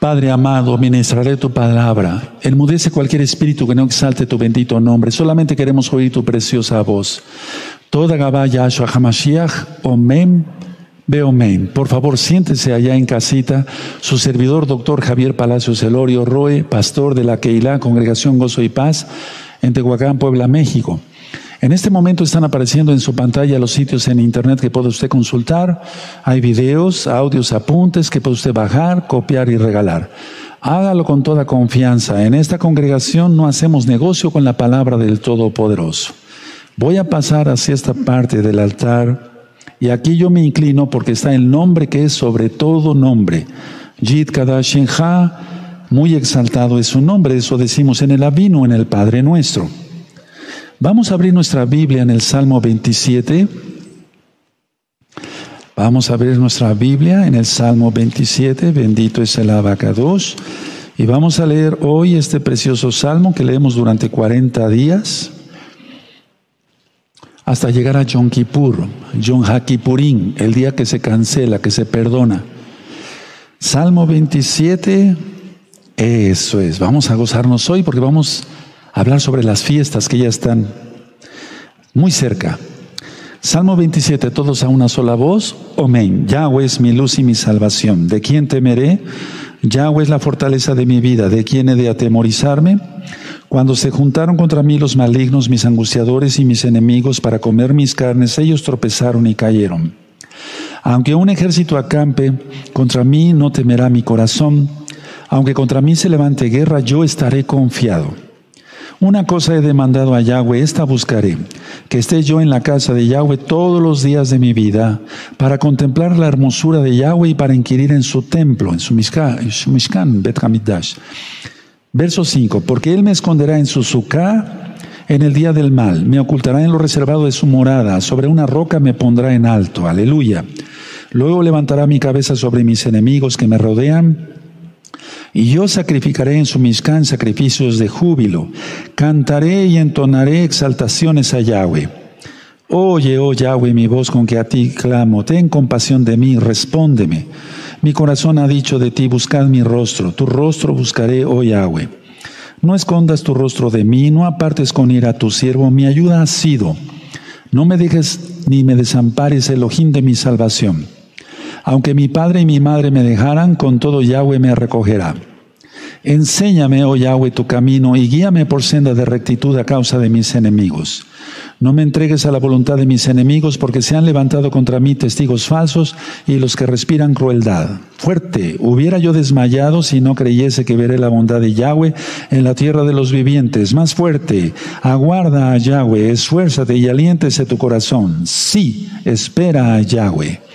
Padre amado, ministraré tu palabra. Enmudece cualquier espíritu que no exalte tu bendito nombre. Solamente queremos oír tu preciosa voz. Toda Gabá Yahshua Hamashiach, Omen, Beomen. Por favor, siéntese allá en casita. Su servidor, doctor Javier Palacios Elorio Roe, pastor de la Keilah, Congregación Gozo y Paz, en Tehuacán, Puebla, México. En este momento están apareciendo en su pantalla los sitios en internet que puede usted consultar. Hay videos, audios, apuntes que puede usted bajar, copiar y regalar. Hágalo con toda confianza. En esta congregación no hacemos negocio con la palabra del Todopoderoso. Voy a pasar hacia esta parte del altar y aquí yo me inclino porque está el nombre que es sobre todo nombre. Yid Kadashin Ha, muy exaltado es su nombre, eso decimos en el Avino, en el Padre nuestro. Vamos a abrir nuestra Biblia en el Salmo 27. Vamos a abrir nuestra Biblia en el Salmo 27. Bendito es el abacados. Y vamos a leer hoy este precioso salmo que leemos durante 40 días hasta llegar a Yom Kippur, Yom el día que se cancela, que se perdona. Salmo 27, eso es. Vamos a gozarnos hoy porque vamos hablar sobre las fiestas que ya están muy cerca. Salmo 27, todos a una sola voz. Amén. Yahweh es mi luz y mi salvación. ¿De quién temeré? Yahweh es la fortaleza de mi vida. ¿De quién he de atemorizarme? Cuando se juntaron contra mí los malignos, mis angustiadores y mis enemigos para comer mis carnes, ellos tropezaron y cayeron. Aunque un ejército acampe, contra mí no temerá mi corazón. Aunque contra mí se levante guerra, yo estaré confiado. Una cosa he demandado a Yahweh, esta buscaré, que esté yo en la casa de Yahweh todos los días de mi vida, para contemplar la hermosura de Yahweh y para inquirir en su templo, en su Mishkan, Bet Hamidash. Verso 5, porque Él me esconderá en su suká en el día del mal, me ocultará en lo reservado de su morada, sobre una roca me pondrá en alto, aleluya. Luego levantará mi cabeza sobre mis enemigos que me rodean, y yo sacrificaré en su Mishkan sacrificios de júbilo. Cantaré y entonaré exaltaciones a Yahweh. Oye, oh Yahweh, mi voz con que a ti clamo. Ten compasión de mí, respóndeme. Mi corazón ha dicho de ti, buscad mi rostro. Tu rostro buscaré, oh Yahweh. No escondas tu rostro de mí, no apartes con ira a tu siervo. Mi ayuda ha sido. No me dejes ni me desampares, el ojín de mi salvación. Aunque mi padre y mi madre me dejaran, con todo Yahweh me recogerá. Enséñame, oh Yahweh, tu camino y guíame por senda de rectitud a causa de mis enemigos. No me entregues a la voluntad de mis enemigos, porque se han levantado contra mí testigos falsos y los que respiran crueldad. Fuerte, hubiera yo desmayado si no creyese que veré la bondad de Yahweh en la tierra de los vivientes. Más fuerte, aguarda a Yahweh, esfuérzate y aliéntese tu corazón. Sí, espera a Yahweh.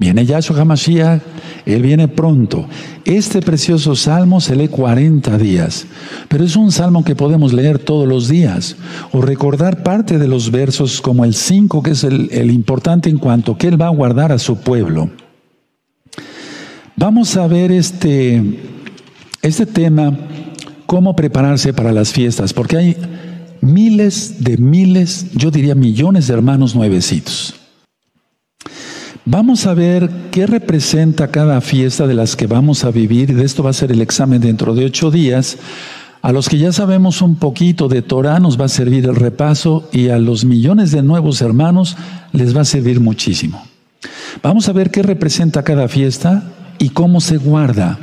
Viene Yahshua HaMashiach, Él viene pronto. Este precioso salmo se lee 40 días, pero es un salmo que podemos leer todos los días o recordar parte de los versos como el 5, que es el, el importante en cuanto que Él va a guardar a su pueblo. Vamos a ver este, este tema, cómo prepararse para las fiestas, porque hay miles de miles, yo diría millones de hermanos nuevecitos. Vamos a ver qué representa cada fiesta de las que vamos a vivir, y de esto va a ser el examen dentro de ocho días. A los que ya sabemos un poquito de Torah nos va a servir el repaso y a los millones de nuevos hermanos les va a servir muchísimo. Vamos a ver qué representa cada fiesta y cómo se guarda.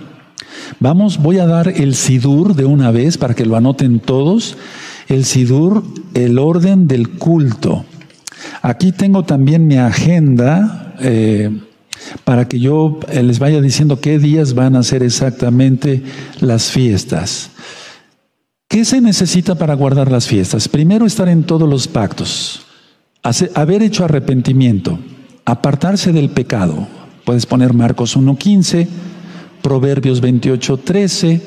Vamos, voy a dar el Sidur de una vez para que lo anoten todos. El Sidur, el orden del culto. Aquí tengo también mi agenda eh, para que yo eh, les vaya diciendo qué días van a ser exactamente las fiestas. ¿Qué se necesita para guardar las fiestas? Primero estar en todos los pactos, haber hecho arrepentimiento, apartarse del pecado. Puedes poner Marcos 1.15, Proverbios 28.13,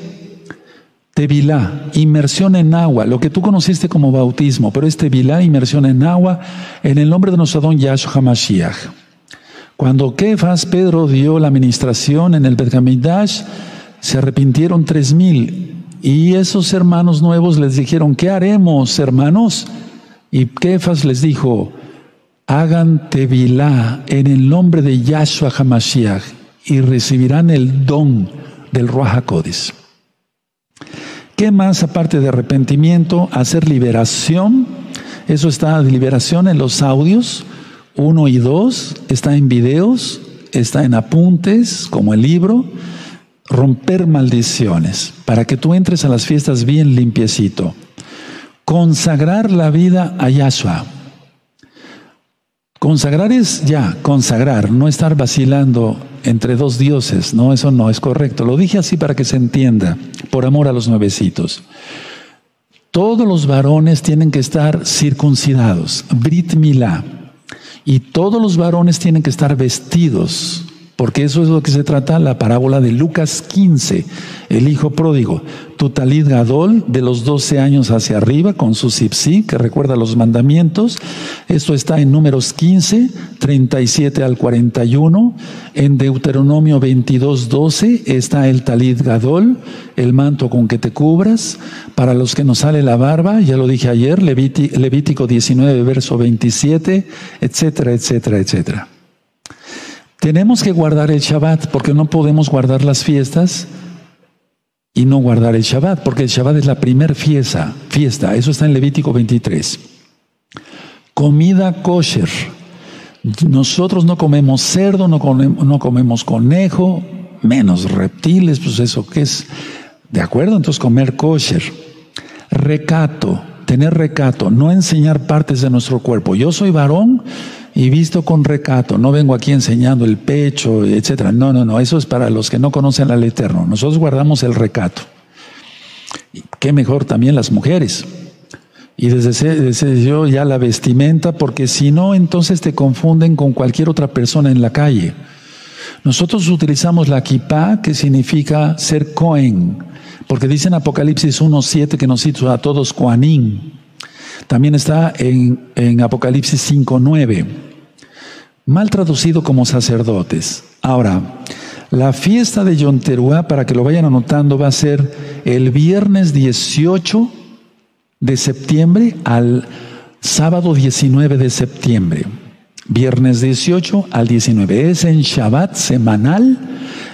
Tevilá, inmersión en agua, lo que tú conociste como bautismo, pero es Tevilá, inmersión en agua, en el nombre de nuestro don Yahshua HaMashiach. Cuando Kefas, Pedro dio la administración en el Betgamidash, se arrepintieron tres mil. Y esos hermanos nuevos les dijeron, ¿qué haremos, hermanos? Y Kefas les dijo, hagan tevilá en el nombre de Yahshua HaMashiach y recibirán el don del Ruach ¿Qué más aparte de arrepentimiento? Hacer liberación. Eso está de liberación en los audios, uno y dos, está en videos, está en apuntes, como el libro. Romper maldiciones, para que tú entres a las fiestas bien limpiecito. Consagrar la vida a Yahshua. Consagrar es ya, consagrar, no estar vacilando entre dos dioses, no, eso no es correcto. Lo dije así para que se entienda, por amor a los nuevecitos. Todos los varones tienen que estar circuncidados, Brit Milá, y todos los varones tienen que estar vestidos porque eso es lo que se trata la parábola de Lucas 15, el hijo pródigo. Tutalid Gadol, de los 12 años hacia arriba, con su sipsi, que recuerda los mandamientos. Esto está en Números 15, 37 al 41. En Deuteronomio 22, 12 está el Talid Gadol, el manto con que te cubras. Para los que nos sale la barba, ya lo dije ayer, Levítico 19, verso 27, etcétera, etcétera, etcétera. Tenemos que guardar el Shabbat porque no podemos guardar las fiestas y no guardar el Shabbat, porque el Shabbat es la primer fiesta, fiesta. Eso está en Levítico 23. Comida kosher. Nosotros no comemos cerdo, no comemos, no comemos conejo, menos reptiles, pues eso que es. ¿De acuerdo? Entonces comer kosher. Recato, tener recato, no enseñar partes de nuestro cuerpo. Yo soy varón, y visto con recato. No vengo aquí enseñando el pecho, etcétera. No, no, no. Eso es para los que no conocen al Eterno. Nosotros guardamos el recato. Qué mejor también las mujeres. Y desde ese, yo ya la vestimenta, porque si no, entonces te confunden con cualquier otra persona en la calle. Nosotros utilizamos la kippah, que significa ser Cohen, porque dice en Apocalipsis 1.7 que nos hizo a todos Koanim. También está en, en Apocalipsis 5.9, mal traducido como sacerdotes. Ahora, la fiesta de Yonteruá, para que lo vayan anotando, va a ser el viernes 18 de septiembre al sábado 19 de septiembre. Viernes 18 al 19. Es en Shabbat semanal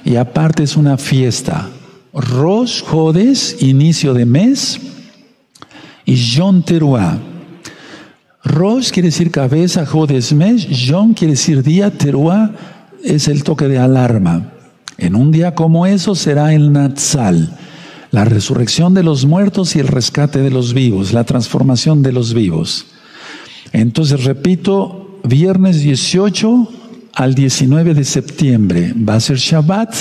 y aparte es una fiesta. Rosh Jodes, inicio de mes, y John Teruah. Rosh quiere decir cabeza, Jodesmesh, John quiere decir día, Teruah es el toque de alarma. En un día como eso será el Natsal, la resurrección de los muertos y el rescate de los vivos, la transformación de los vivos. Entonces, repito, viernes 18 al 19 de septiembre va a ser Shabbat.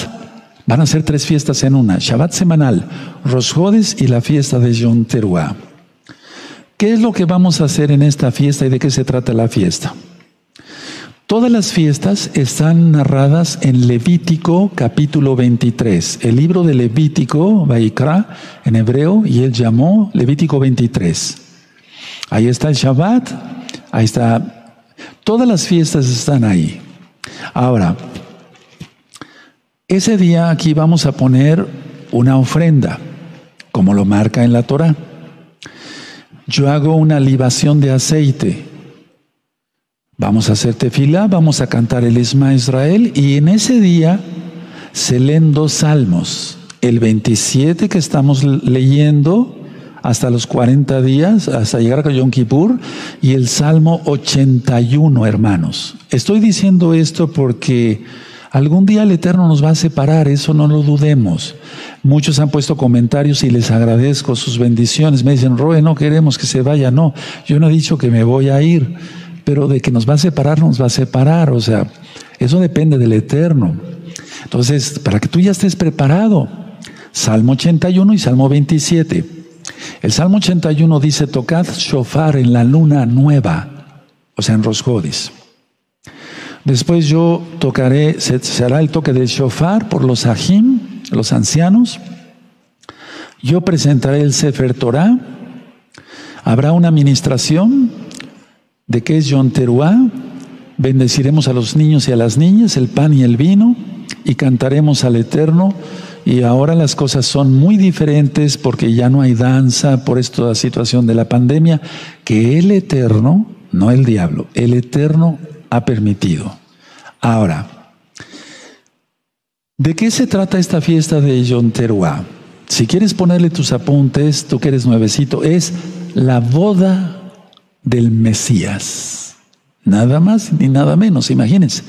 Van a ser tres fiestas en una. Shabbat semanal, Rosh Jodes y la fiesta de Yom Teruah. ¿Qué es lo que vamos a hacer en esta fiesta y de qué se trata la fiesta? Todas las fiestas están narradas en Levítico capítulo 23, el libro de Levítico, Vaikra, en hebreo, y él llamó Levítico 23. Ahí está el Shabbat, ahí está, todas las fiestas están ahí. Ahora, ese día aquí vamos a poner una ofrenda, como lo marca en la Torah yo hago una libación de aceite. Vamos a hacer tefila, vamos a cantar el Isma Israel y en ese día se leen dos salmos. El 27 que estamos leyendo hasta los 40 días, hasta llegar a Yom Kippur, y el Salmo 81, hermanos. Estoy diciendo esto porque Algún día el Eterno nos va a separar, eso no lo dudemos. Muchos han puesto comentarios y les agradezco sus bendiciones. Me dicen, Roe, no queremos que se vaya. No, yo no he dicho que me voy a ir, pero de que nos va a separar, nos va a separar. O sea, eso depende del Eterno. Entonces, para que tú ya estés preparado, Salmo 81 y Salmo 27. El Salmo 81 dice, tocad shofar en la luna nueva, o sea, en Rosjodis. Después yo tocaré, se, hará el toque del shofar por los ajim, los ancianos. Yo presentaré el Sefer Torah. Habrá una administración de qué es Yom Teruah. Bendeciremos a los niños y a las niñas, el pan y el vino, y cantaremos al Eterno. Y ahora las cosas son muy diferentes porque ya no hay danza por esta situación de la pandemia, que el Eterno, no el diablo, el Eterno ha permitido. Ahora, ¿De qué se trata esta fiesta de Yom Teruah? Si quieres ponerle tus apuntes, tú que eres nuevecito, es la boda del Mesías. Nada más ni nada menos, imagínense.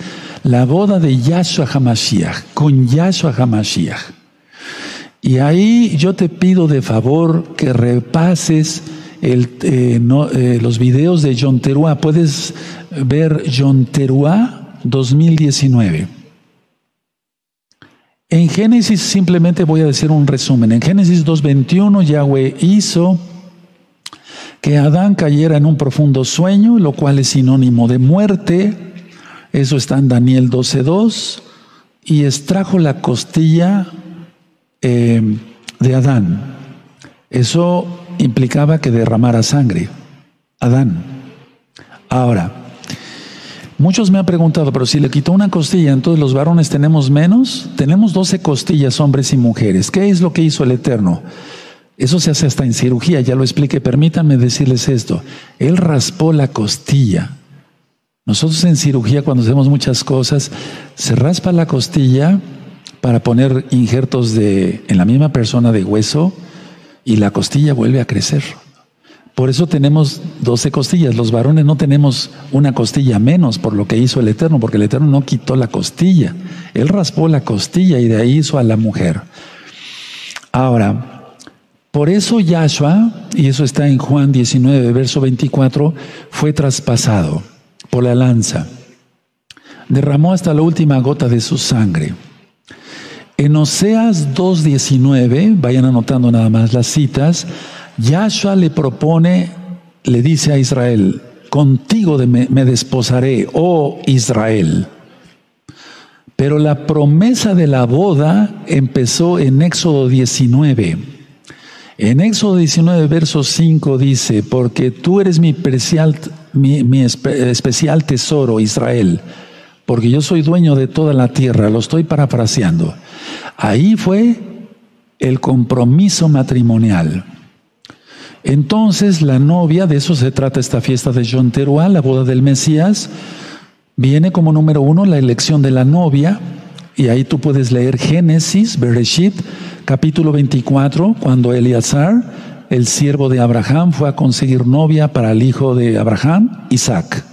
La boda de Yahshua HaMashiach, con Yahshua HaMashiach. Y ahí yo te pido de favor que repases eh, eh, los videos de John Teruah. Puedes ver John Teruah 2019. En Génesis simplemente voy a decir un resumen. En Génesis 2.21 Yahweh hizo que Adán cayera en un profundo sueño, lo cual es sinónimo de muerte. Eso está en Daniel 12.2. Y extrajo la costilla eh, de Adán. Eso implicaba que derramara sangre. Adán. Ahora, muchos me han preguntado, pero si le quitó una costilla, entonces los varones tenemos menos. Tenemos 12 costillas, hombres y mujeres. ¿Qué es lo que hizo el Eterno? Eso se hace hasta en cirugía, ya lo expliqué. Permítanme decirles esto. Él raspó la costilla. Nosotros en cirugía, cuando hacemos muchas cosas, se raspa la costilla para poner injertos de, en la misma persona de hueso y la costilla vuelve a crecer. Por eso tenemos 12 costillas. Los varones no tenemos una costilla menos por lo que hizo el Eterno, porque el Eterno no quitó la costilla. Él raspó la costilla y de ahí hizo a la mujer. Ahora, por eso Yahshua, y eso está en Juan 19, verso 24, fue traspasado por la lanza. Derramó hasta la última gota de su sangre. En Oseas 2.19, vayan anotando nada más las citas, Yahshua le propone, le dice a Israel, contigo me, desposaré, oh Israel. Pero la promesa de la boda empezó en Éxodo 19. En Éxodo 19, verso 5 dice, porque tú eres mi, mi, mi especial tesoro, Israel porque yo soy dueño de toda la tierra, lo estoy parafraseando. Ahí fue el compromiso matrimonial. Entonces la novia, de eso se trata esta fiesta de John Teruah, la boda del Mesías, viene como número uno la elección de la novia, y ahí tú puedes leer Génesis, Bereshit, capítulo 24, cuando Eleazar, el siervo de Abraham, fue a conseguir novia para el hijo de Abraham, Isaac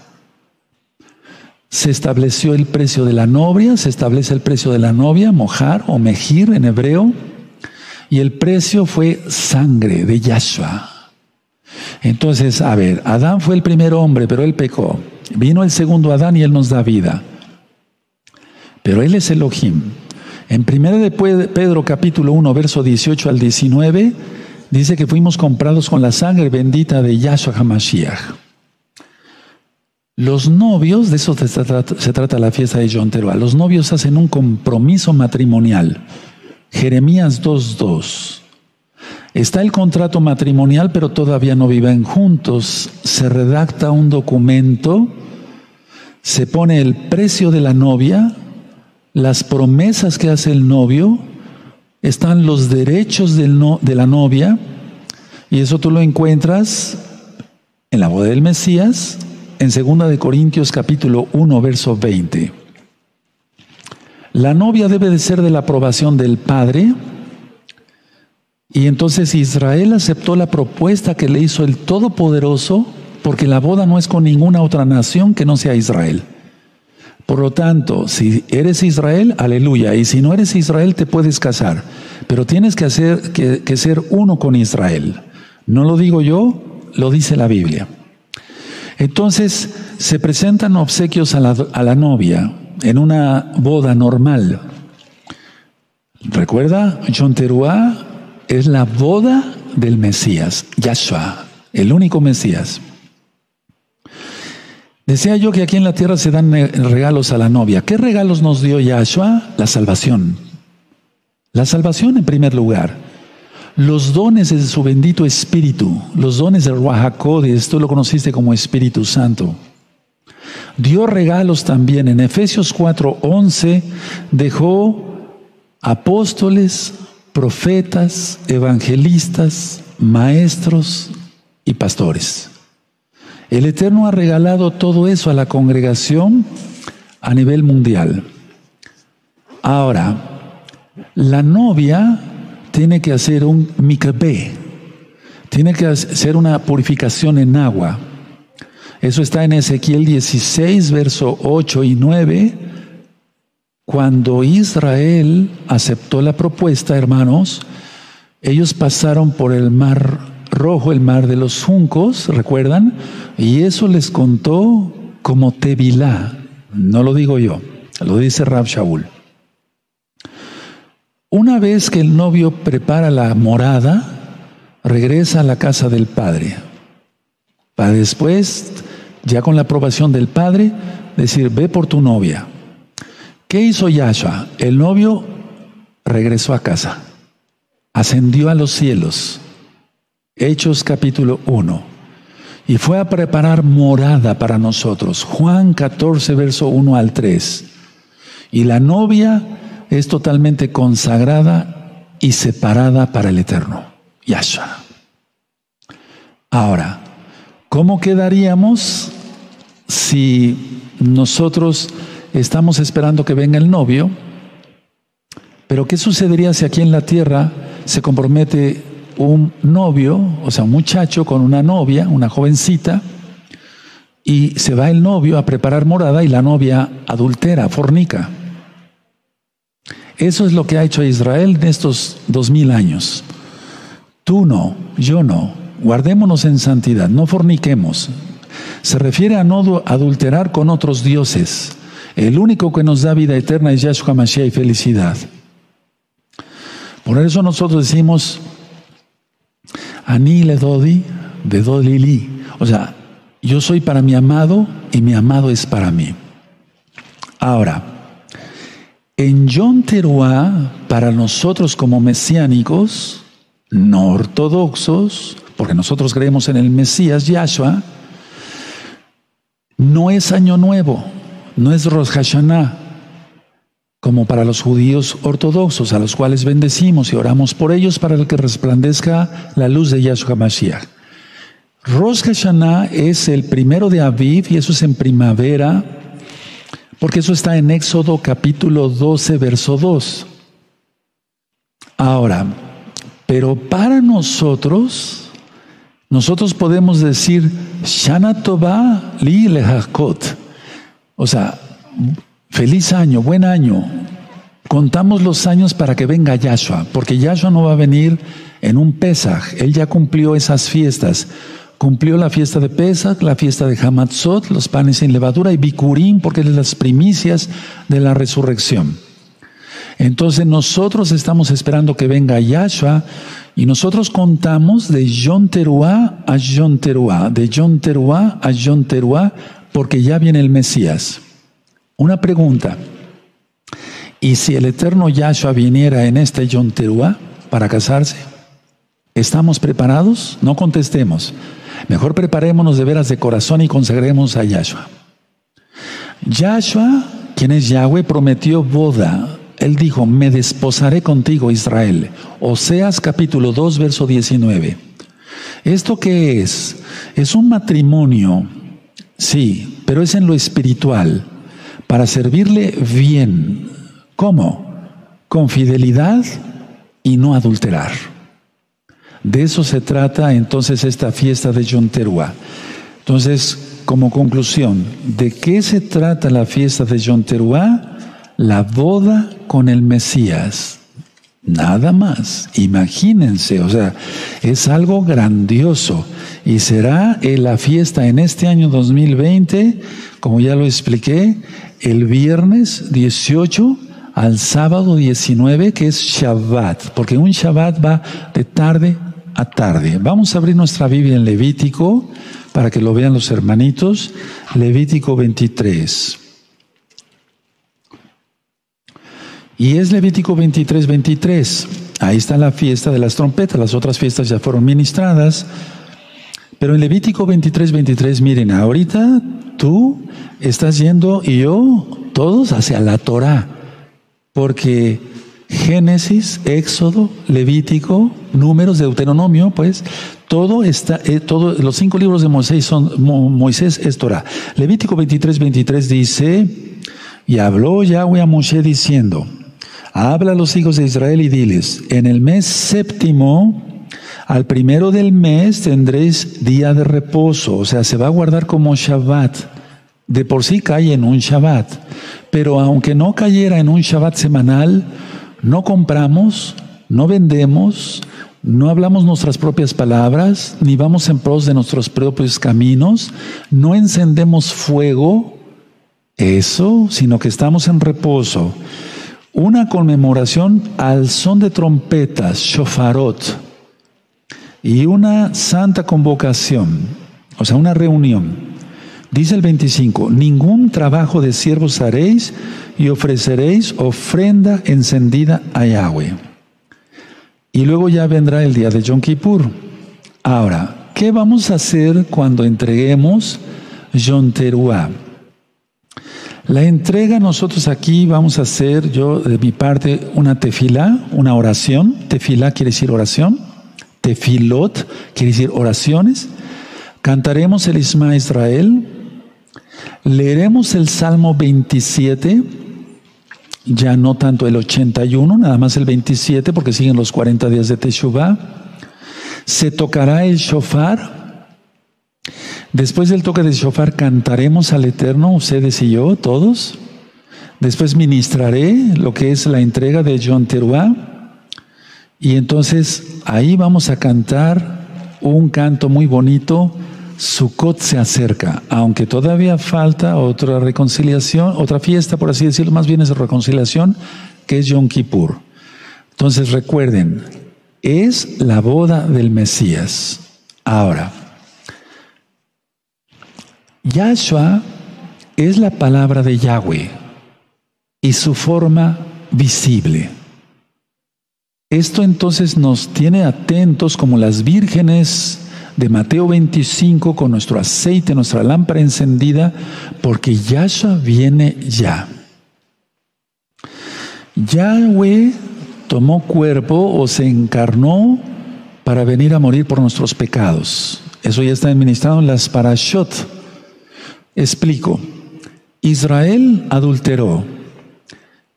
se estableció el precio de la novia, se establece el precio de la novia, mojar o mejir en hebreo, y el precio fue sangre de Yahshua. Entonces, a ver, Adán fue el primer hombre, pero él pecó. Vino el segundo Adán y él nos da vida. Pero él es Elohim. En 1 de Pedro capítulo 1, verso 18 al 19, dice que fuimos comprados con la sangre bendita de Yahshua HaMashiach. Los novios, de eso se trata, la fiesta de John Teruah, los novios hacen un compromiso matrimonial. Jeremías 2.2. Está el contrato matrimonial, pero todavía no viven juntos. Se redacta un documento, se pone el precio de la novia, las promesas que hace el novio, están los derechos de la novia, y eso tú lo encuentras en la boda del Mesías, en 2 de Corintios capítulo 1 verso 20. La novia debe de ser de la aprobación del Padre. Y entonces Israel aceptó la propuesta que le hizo el Todopoderoso, porque la boda no es con ninguna otra nación que no sea Israel. Por lo tanto, si eres Israel, aleluya. Y si no eres Israel, te puedes casar. Pero tienes que, hacer, que, que ser uno con Israel. No lo digo yo, lo dice la Biblia. Entonces se presentan obsequios a la, novia en una boda normal. ¿Recuerda? John es la boda del Mesías, Yahshua, el único Mesías. Decía yo que aquí en la tierra se dan eh, regalos a la novia. ¿Qué regalos nos dio Yahshua? La salvación. La salvación en primer lugar los dones de su bendito Espíritu, los dones del Ruajacodes, tú lo conociste como Espíritu Santo. Dio regalos también. En Efesios 4:11 dejó apóstoles, profetas, evangelistas, maestros y pastores. El Eterno ha regalado todo eso a la congregación a nivel mundial. Ahora, La novia tiene que hacer un mikveh, tiene que hacer una purificación en agua. Eso está en Ezequiel 16, verso 8 y 9. Cuando Israel aceptó la propuesta, hermanos, ellos pasaron por el mar rojo, el mar de los juncos, ¿recuerdan? Y eso les contó como Tevilá. No lo digo yo, lo dice Rab Shaul. Una vez que el novio prepara la morada, regresa a la casa del padre, para después, ya con la aprobación del padre, decir, ve por tu novia. ¿Qué hizo Yahshua? El novio regresó a casa, ascendió a los cielos. Hechos capítulo 1. Y fue a preparar morada para nosotros. Juan 14, verso 1 al 3. Y la novia es totalmente consagrada y separada para el eterno, Yahshua. Ahora, ¿cómo quedaríamos si nosotros estamos esperando que venga el novio? Pero ¿qué sucedería si aquí en la tierra se compromete un novio, o sea, un muchacho con una novia, una jovencita, y se va el novio a preparar morada y la novia adultera, fornica? Eso es lo que ha hecho Israel en estos dos mil años. Tú no, yo no. Guardémonos en santidad, no forniquemos. Se refiere a no adulterar con otros dioses. El único que nos da vida eterna es Yahshua Mashiach y felicidad. Por eso nosotros decimos, Ani le dodi de dodili. O sea, yo soy para mi amado y mi amado es para mí. Ahora, en Yom Teruah, para nosotros como mesiánicos, no ortodoxos, porque nosotros creemos en el Mesías Yahshua, no es año nuevo, no es Rosh Hashanah, como para los judíos ortodoxos, a los cuales bendecimos y oramos por ellos para que resplandezca la luz de Yahshua Mashiach. Rosh Hashanah es el primero de Aviv y eso es en primavera porque eso está en Éxodo capítulo 12, verso 2. Ahora, pero para nosotros, nosotros podemos decir, Shana Tova li lehakot. O sea, feliz año, buen año. Contamos los años para que venga Yahshua, porque Yahshua no va a venir en un Pesaj. Él ya cumplió esas fiestas. Cumplió la fiesta de Pesach, la fiesta de Hamatzot, los panes sin levadura y Bikurim, porque es las primicias de la resurrección. Entonces nosotros estamos esperando que venga Yahshua y nosotros contamos de Yom Teruah a Yom Teruah, de Yom Teruah a Yom Teruah, porque ya viene el Mesías. Una pregunta. ¿Y si el eterno Yahshua viniera en este Yom Teruah para casarse? ¿Estamos preparados? No contestemos. Mejor preparémonos de veras de corazón y consagremos a Yahshua. Yahshua, quien es Yahweh, prometió boda. Él dijo, me desposaré contigo, Israel. Oseas capítulo 2, verso 19. ¿Esto qué es? Es un matrimonio, sí, pero es en lo espiritual, para servirle bien. ¿Cómo? Con fidelidad y no adulterar. De eso se trata entonces esta fiesta de Yom Entonces, como conclusión, ¿de qué se trata la fiesta de Yom La boda con el Mesías. Nada más. Imagínense, o sea, es algo grandioso. Y será la fiesta en este año 2020, como ya lo expliqué, el viernes 18 al sábado 19, que es Shabbat, porque un Shabbat va de tarde a tarde. Vamos a abrir nuestra Biblia en Levítico para que lo vean los hermanitos. Levítico 23. Y es Levítico 23, 23. Ahí está la fiesta de las trompetas. Las otras fiestas ya fueron ministradas. Pero en Levítico 23, 23, miren, ahorita tú estás yendo y yo, todos hacia la Torah. Porque Génesis, Éxodo, Levítico, Números, Deuteronomio, pues todo está, eh, todo, los cinco libros de Moisés son, Moisés es Torah. Levítico 23, 23 dice, y habló Yahweh a Moshe diciendo, Habla a los hijos de Israel y diles, en el mes séptimo, al primero del mes tendréis día de reposo, o sea, se va a guardar como Shabbat. De por sí cae en un Shabbat, pero aunque no cayera en un Shabbat semanal, no compramos, no vendemos, no hablamos nuestras propias palabras, ni vamos en pos de nuestros propios caminos, no encendemos fuego, eso, sino que estamos en reposo. Una conmemoración al son de trompetas, shofarot, y una santa convocación, o sea, una reunión. Dice el 25, ningún trabajo de siervos haréis y ofreceréis ofrenda encendida a Yahweh. Y luego ya vendrá el día de Yom Kippur. Ahora, ¿qué vamos a hacer cuando entreguemos Yom Teruah? La entrega nosotros aquí vamos a hacer, yo de mi parte, una tefilá, una oración. Tefilá quiere decir oración. Tefilot quiere decir oraciones. Cantaremos el Isma Israel. Leeremos el Salmo 27 ya no tanto el 81, nada más el 27, porque siguen los 40 días de Teshuvah. Se tocará el shofar. Después del toque del shofar cantaremos al Eterno, ustedes y yo, todos. Después ministraré lo que es la entrega de John Teruah. Y entonces ahí vamos a cantar un canto muy bonito Sukkot se acerca, aunque todavía falta otra reconciliación, otra fiesta, por así decirlo, más bien es reconciliación, que es Yom Kippur. Entonces recuerden, es la boda del Mesías. Ahora, Yahshua es la palabra de Yahweh y su forma visible. Esto entonces nos tiene atentos como las vírgenes de Mateo 25 con nuestro aceite, nuestra lámpara encendida, porque Yahshua viene ya. Yahweh tomó cuerpo o se encarnó para venir a morir por nuestros pecados. Eso ya está administrado en las parashot. Explico. Israel adulteró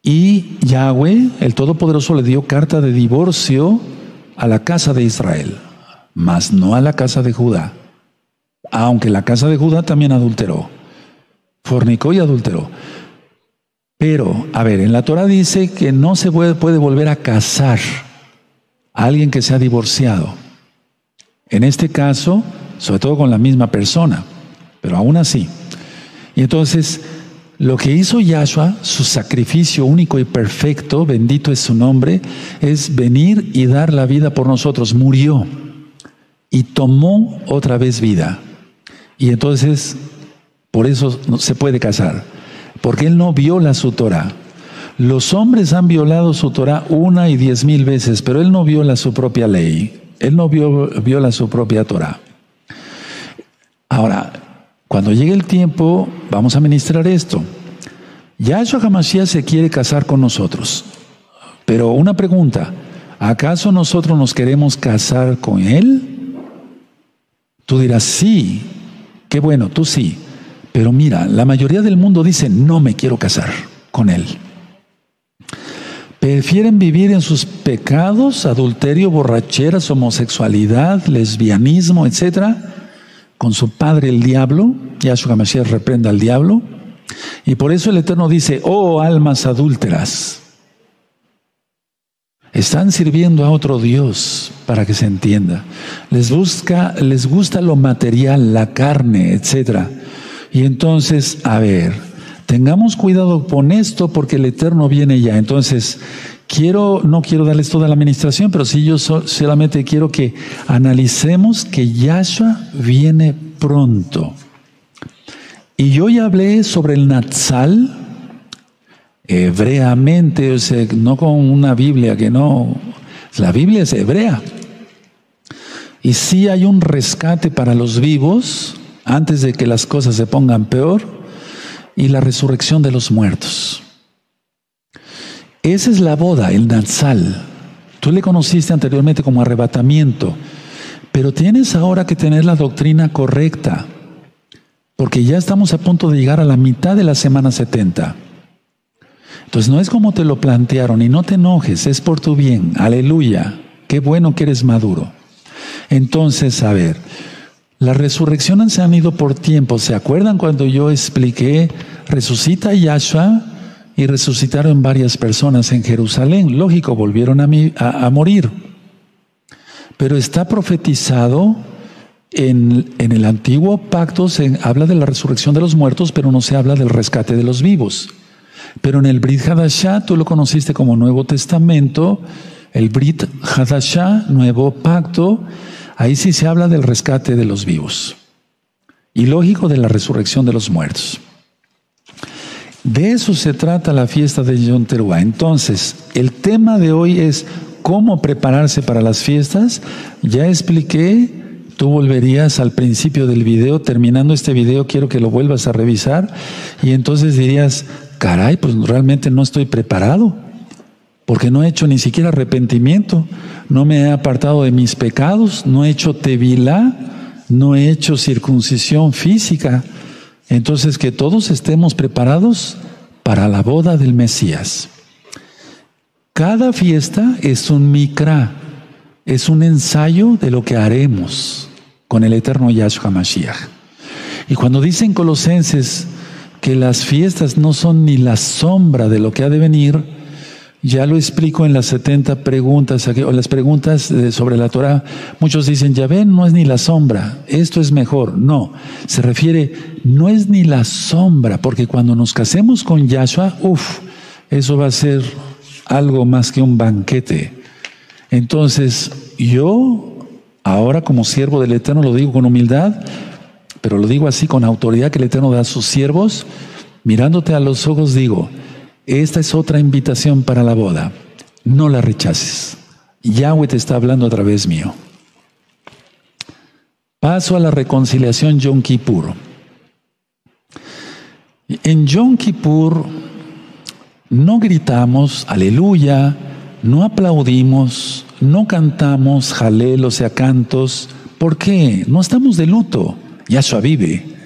y Yahweh, el Todopoderoso, le dio carta de divorcio a la casa de Israel mas no a la casa de Judá. Aunque la casa de Judá también adulteró, fornicó y adulteró. Pero, a ver, en la Torah dice que no se puede, puede volver a casar a alguien que se ha divorciado. En este caso, sobre todo con la misma persona, pero aún así. Y entonces, lo que hizo Yahshua, su sacrificio único y perfecto, bendito es su nombre, es venir y dar la vida por nosotros. Murió y tomó otra vez vida. Y entonces, por eso se puede casar, porque él no viola su Torah. Los hombres han violado su Torah una y diez mil veces, pero él no viola su propia ley. Él no viola su propia Torah. Ahora, cuando llegue el tiempo, vamos a ministrar esto. Yahshua Hamashiach se quiere casar con nosotros. Pero una pregunta, ¿acaso nosotros nos queremos casar con él? Tú dirás, sí, qué bueno, tú sí. Pero mira, la mayoría del mundo dice, no me quiero casar con él. Prefieren vivir en sus pecados, adulterio, borracheras, homosexualidad, lesbianismo, etcétera, con su padre el diablo. Yahshua Mashiach reprenda al diablo. Y por eso el Eterno dice, oh almas adúlteras, están sirviendo a otro Dios para que se entienda. Les busca, les gusta lo material, la carne, etcétera. Y entonces, a ver, tengamos cuidado con esto porque el Eterno viene ya. Entonces, quiero, no quiero darles toda la administración, pero sí yo solamente quiero que analicemos que Yahshua viene pronto. Y yo ya hablé sobre el Natsal, hebreamente, o sea, no con una Biblia que no, la Biblia es hebrea. Y si hay un rescate para los vivos antes de que las cosas se pongan peor y la resurrección de los muertos. Esa es la boda, el Natsal. Tú le conociste anteriormente como arrebatamiento, pero tienes ahora que tener la doctrina correcta, porque ya estamos a punto de llegar a la mitad de la semana 70. Entonces no es como te lo plantearon y no te enojes, es por tu bien. Aleluya. Qué bueno que eres maduro. Entonces, a ver, las resurrecciones se han ido por tiempo. ¿Se acuerdan cuando yo expliqué resucita Yahshua y resucitaron varias personas en Jerusalén? Lógico, volvieron a, a, morir. Pero está profetizado en, en, el antiguo pacto, se habla de la resurrección de los muertos, pero no se habla del rescate de los vivos. Pero en el Brit Hadashah, tú lo conociste como Nuevo Testamento, el Brit Hadashah, Nuevo Pacto, ahí sí se habla del rescate de los vivos. Y lógico de la resurrección de los muertos. De eso se trata la fiesta de Yom Teruah. Entonces, el tema de hoy es cómo prepararse para las fiestas. Ya expliqué, tú volverías al principio del video, terminando este video quiero que lo vuelvas a revisar y entonces dirías, caray, pues realmente no estoy preparado, porque no he hecho ni siquiera arrepentimiento, no me he apartado de mis pecados, no he hecho tevilá, no he hecho circuncisión física. Entonces, que todos estemos preparados para la boda del Mesías. Cada fiesta es un mikra, es un ensayo de lo que haremos con el eterno Yahshua Mashiach. Y cuando dicen Colosenses, que las fiestas no son ni la sombra de lo que ha de venir, ya lo explico en las 70 preguntas, o las preguntas sobre la Torah. Muchos dicen, ya ven, no es ni la sombra, esto es mejor. No, se refiere, no es ni la sombra, porque cuando nos casemos con Yahshua, uff, eso va a ser algo más que un banquete. Entonces, yo, ahora como siervo del Eterno, lo digo con humildad, pero lo digo así con autoridad que el Eterno da a sus siervos, mirándote a los ojos digo, esta es otra invitación para la boda, no la rechaces. Yahweh te está hablando a través mío. Paso a la reconciliación Yom Kippur. En Yom Kippur no gritamos aleluya, no aplaudimos, no cantamos jalel, o sea, cantos. ¿Por qué? No estamos de luto. Yahshua vive.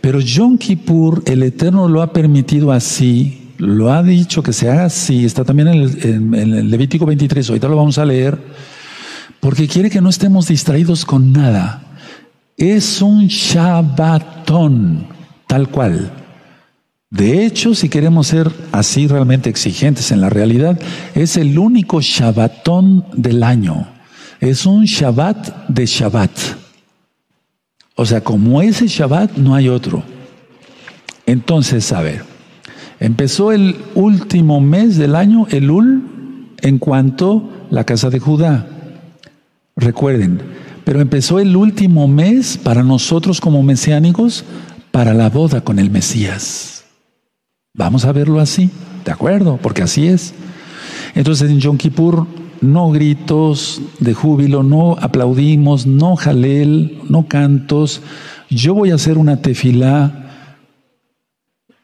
Pero Yom Kippur, el Eterno lo ha permitido así, lo ha dicho que se haga así, está también en el, Levítico 23, ahorita lo vamos a leer, porque quiere que no estemos distraídos con nada. Es un Shabbatón, tal cual. De hecho, si queremos ser así realmente exigentes en la realidad, es el único Shabbatón del año. Es un Shabbat de Shabbat. O sea, como ese Shabbat no hay otro. Entonces, a ver, empezó el último mes del año, el Ul, en cuanto la casa de Judá. Recuerden, pero empezó el último mes para nosotros como mesiánicos para la boda con el Mesías. Vamos a verlo así, ¿de acuerdo? Porque así es. Entonces en Yom Kippur no gritos de júbilo, no aplaudimos, no jalel, no cantos. Yo voy a hacer una tefilá.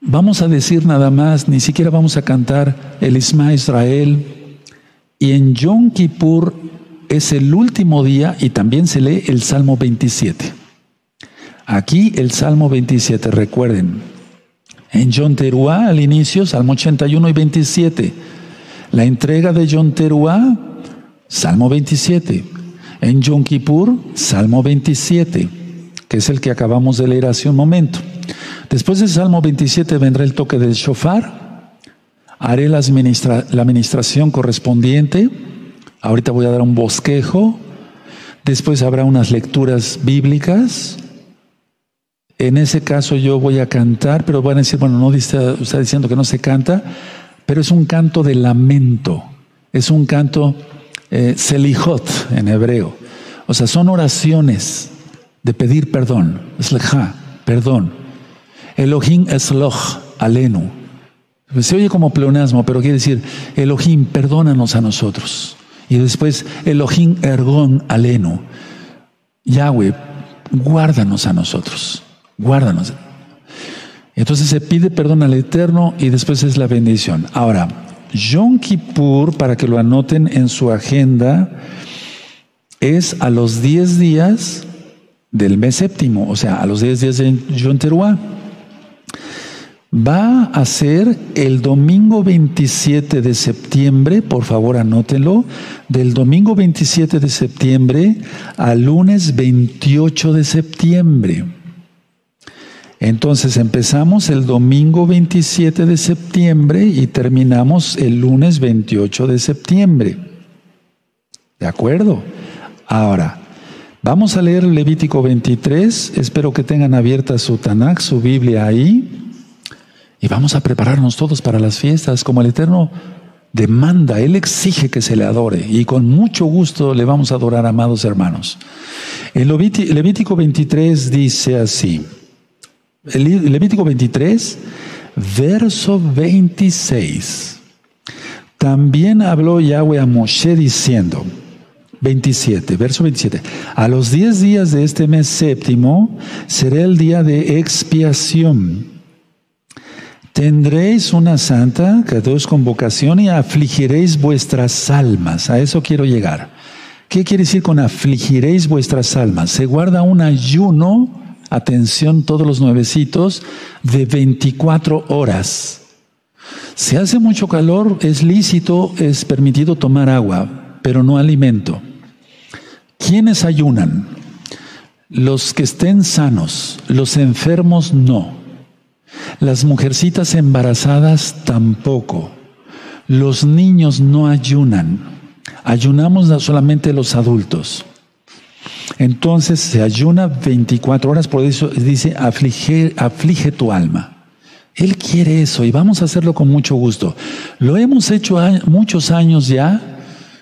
Vamos a decir nada más, ni siquiera vamos a cantar el Isma Israel. Y en Yom Kippur es el último día y también se lee el Salmo 27. Aquí el Salmo 27, recuerden. En Yom Teruah al inicio, Salmo 81 y 27 la entrega de Yom Teruah, Salmo 27. En Yom Kippur, Salmo 27, que es el que acabamos de leer hace un momento. Después del Salmo 27 vendrá el toque del shofar. Haré la, la administración correspondiente. Ahorita voy a dar un bosquejo. Después habrá unas lecturas bíblicas. En ese caso yo voy a cantar, pero van a decir, bueno, no está diciendo que no se canta pero es un canto de lamento, es un canto eh, en hebreo. O sea, son oraciones de pedir perdón, slecha, perdón. Elohim esloch, alenu. Se oye como pleonasmo, pero quiere decir, Elohim, perdónanos a nosotros. Y después, Elohim ergon alenu. Yahweh, guárdanos a nosotros. Guárdanos. Entonces se pide perdón al Eterno y después es la bendición. Ahora, Yom Kippur, para que lo anoten en su agenda, es a los 10 días del mes séptimo, o sea, a los 10 días de Yom Teruah. va a ser el domingo 27 de septiembre, por favor anótenlo, del domingo 27 de septiembre al lunes 28 de septiembre. Entonces empezamos el domingo 27 de septiembre y terminamos el lunes 28 de septiembre. ¿De acuerdo? Ahora, vamos a leer Levítico 23. Espero que tengan abierta su Tanakh, su Biblia ahí. Y vamos a prepararnos todos para las fiestas, como el Eterno demanda, Él exige que se le adore. Y con mucho gusto le vamos a adorar, amados hermanos. En Levítico 23 dice así. Levítico 23, verso 26. También habló Yahweh a Moshe diciendo, 27, verso 27. A los diez días de este mes séptimo será el día de expiación Tendréis una santa que dos convocación y afligiréis vuestras almas. A eso quiero llegar. ¿Qué quiere decir con afligiréis vuestras almas? Se guarda un ayuno, atención todos los nuevecitos, de 24 horas. Si hace mucho calor, es lícito, es permitido tomar agua, pero no alimento. ¿Quiénes ayunan? Los que estén sanos, los enfermos no. Las mujercitas embarazadas tampoco. Los niños no ayunan. Ayunamos solamente los adultos. Entonces se ayuna 24 horas, por eso dice, aflige, tu alma. Él quiere eso y vamos a hacerlo con mucho gusto. Lo hemos hecho muchos años ya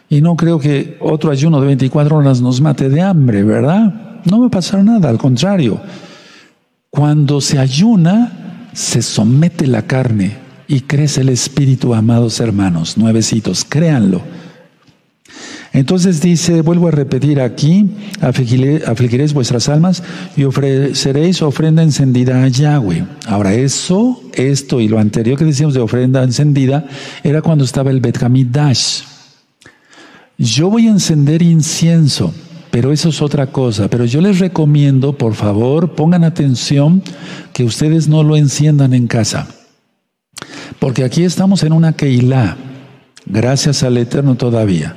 y no creo que otro ayuno de 24 horas nos mate de hambre, ¿verdad? No va a pasar nada, al contrario. Cuando se ayuna, se somete la carne y crece el espíritu, amados hermanos, nuevecitos, créanlo. Entonces dice, vuelvo a repetir aquí, afligiréis vuestras almas y ofreceréis ofrenda encendida a Yahweh. Ahora eso, esto y lo anterior que decíamos de ofrenda encendida, era cuando estaba el Bet Dash. Yo voy a encender incienso pero eso es otra cosa. Pero yo les recomiendo, por favor, pongan atención que ustedes no lo enciendan en casa. Porque aquí estamos en una Keilah, gracias al Eterno todavía.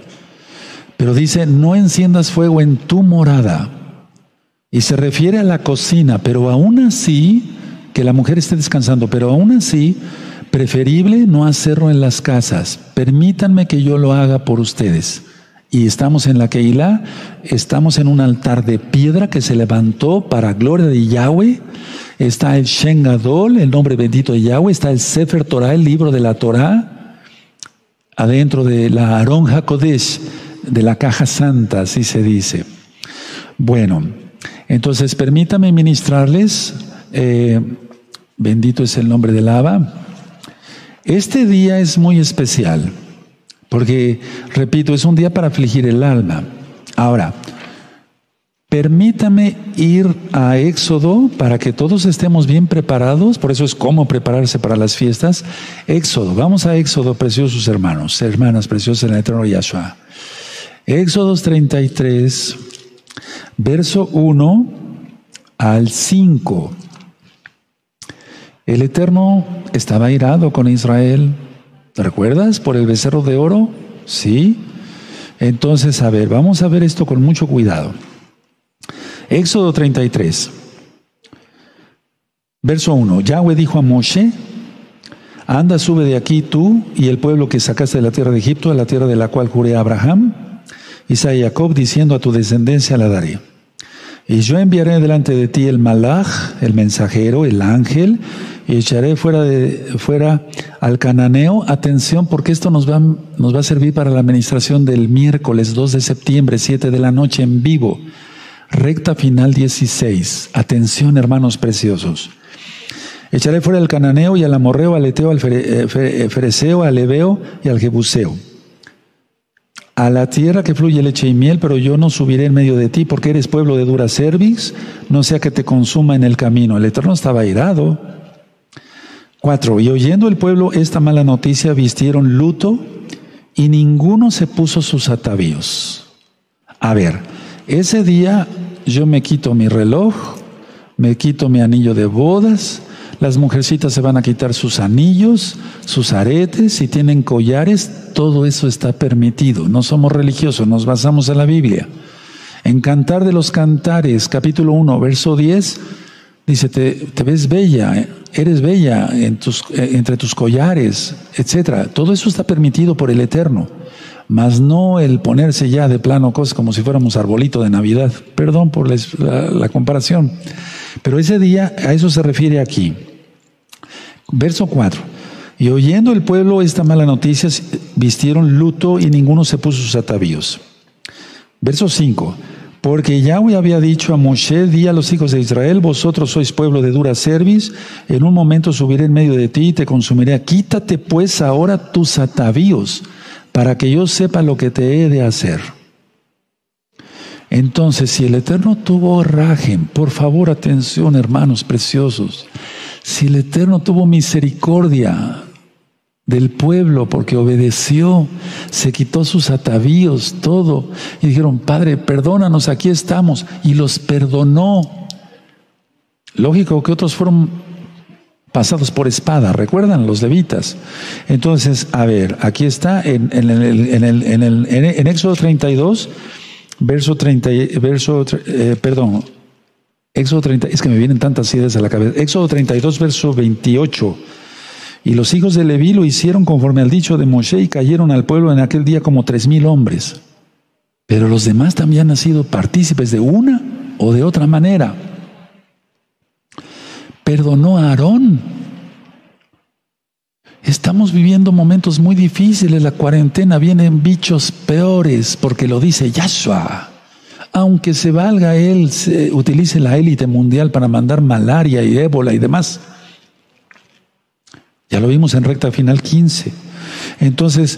Pero dice, no enciendas fuego en tu morada. Y se refiere a la cocina, pero aún así, que la mujer esté descansando, pero aún así, preferible no hacerlo en las casas. Permítanme que yo lo haga por ustedes y estamos en la Keilah, estamos en un altar de piedra que se levantó para gloria de Yahweh. Está el Shengadol, el nombre bendito de Yahweh, está el Sefer Torah, el libro de la Torah, adentro de la Aron HaKodesh, de la caja santa, así se dice. Bueno, entonces permítame ministrarles, eh, bendito es el nombre del Abba. Este día es muy especial. Porque, repito, es un día para afligir el alma. Ahora, permítame ir a Éxodo para que todos estemos bien preparados. Por eso es cómo prepararse para las fiestas. Éxodo, vamos a Éxodo, preciosos hermanos, hermanas preciosas en el eterno Yahshua. Éxodo 33, verso 1 al 5. El Eterno estaba irado con Israel ¿Te recuerdas? Por el becerro de oro. Sí. Entonces, a ver, vamos a ver esto con mucho cuidado. Éxodo 33. Verso 1. Yahweh dijo a Moshe, anda, sube de aquí tú y el pueblo que sacaste de la tierra de Egipto, a la tierra de la cual juré a Abraham, Isaac y Jacob, diciendo a tu descendencia la daré. Y yo enviaré delante de ti el malach, el mensajero, el ángel, y echaré fuera, de, fuera al cananeo. Atención, porque esto nos va, nos va a servir para la administración del miércoles 2 de septiembre, 7 de la noche en vivo. Recta final 16. Atención, hermanos preciosos. Echaré fuera al cananeo y al amorreo, al eteo, al eh, fereceo, al ebeo y al jebuseo. A la tierra que fluye leche y miel, pero yo no subiré en medio de ti, porque eres pueblo de dura cerviz, no sea que te consuma en el camino. El Eterno estaba irado, Cuatro, y oyendo el pueblo esta mala noticia, vistieron luto y ninguno se puso sus atavíos. A ver, ese día yo me quito mi reloj, me quito mi anillo de bodas, las mujercitas se van a quitar sus anillos, sus aretes, si tienen collares, todo eso está permitido. No somos religiosos, nos basamos en la Biblia. En Cantar de los Cantares, capítulo 1, verso 10, dice, te, ves bella, eres bella eh, entre tus collares, etc. Todo eso está permitido por el Eterno, mas no el ponerse ya de plano cosas como si fuéramos arbolito de Navidad. Perdón por la comparación. Pero ese día, a eso se refiere aquí. Verso 4. Y oyendo el pueblo esta mala noticia, vistieron luto y ninguno se puso sus atavíos. Verso 5. Porque Yahweh había dicho a Moshe, di a los hijos de Israel, vosotros sois pueblo de dura cerviz, en un momento subiré en medio de ti y te consumiré. Quítate pues ahora tus atavíos, para que yo sepa lo que te he de hacer. Entonces, si el Eterno tuvo rajem, por favor, atención, hermanos preciosos, si el Eterno tuvo misericordia del pueblo porque obedeció, se quitó sus atavíos, todo, y dijeron, Padre, perdónanos, aquí estamos, y los perdonó. Lógico que otros fueron pasados por espada, recuerdan los levitas. Entonces, a ver, aquí está en, en, el, en, el, en Éxodo 32, verso 30, verso, eh, perdón, Éxodo 30, es que me vienen tantas ideas a la cabeza. Éxodo 32, verso 28. Y los hijos de Leví lo hicieron conforme al dicho de Moshe y cayeron al pueblo en aquel día como tres mil hombres. Pero los demás también han sido partícipes de una o de otra manera. Perdonó a Aarón Estamos viviendo momentos muy difíciles, la cuarentena, vienen bichos peores, porque lo dice Yahshua. Aunque se valga él, se utilice la élite mundial para mandar malaria y ébola y demás. Ya lo vimos en recta final 15. Entonces,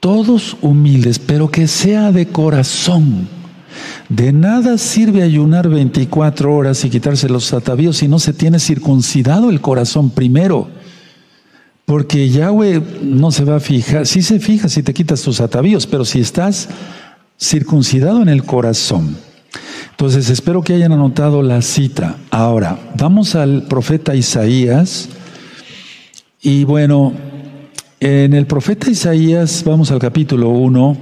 todos humildes, pero que sea de corazón. De nada sirve ayunar 24 horas y quitarse los atavíos si no se tiene circuncidado el corazón primero. Porque Yahweh no se va a fijar, sí se fija si te quitas tus atavíos, pero si estás circuncidado en el corazón. Entonces, espero que hayan anotado la cita. Ahora, vamos al profeta Isaías. Y bueno, en el profeta Isaías, vamos al capítulo 1.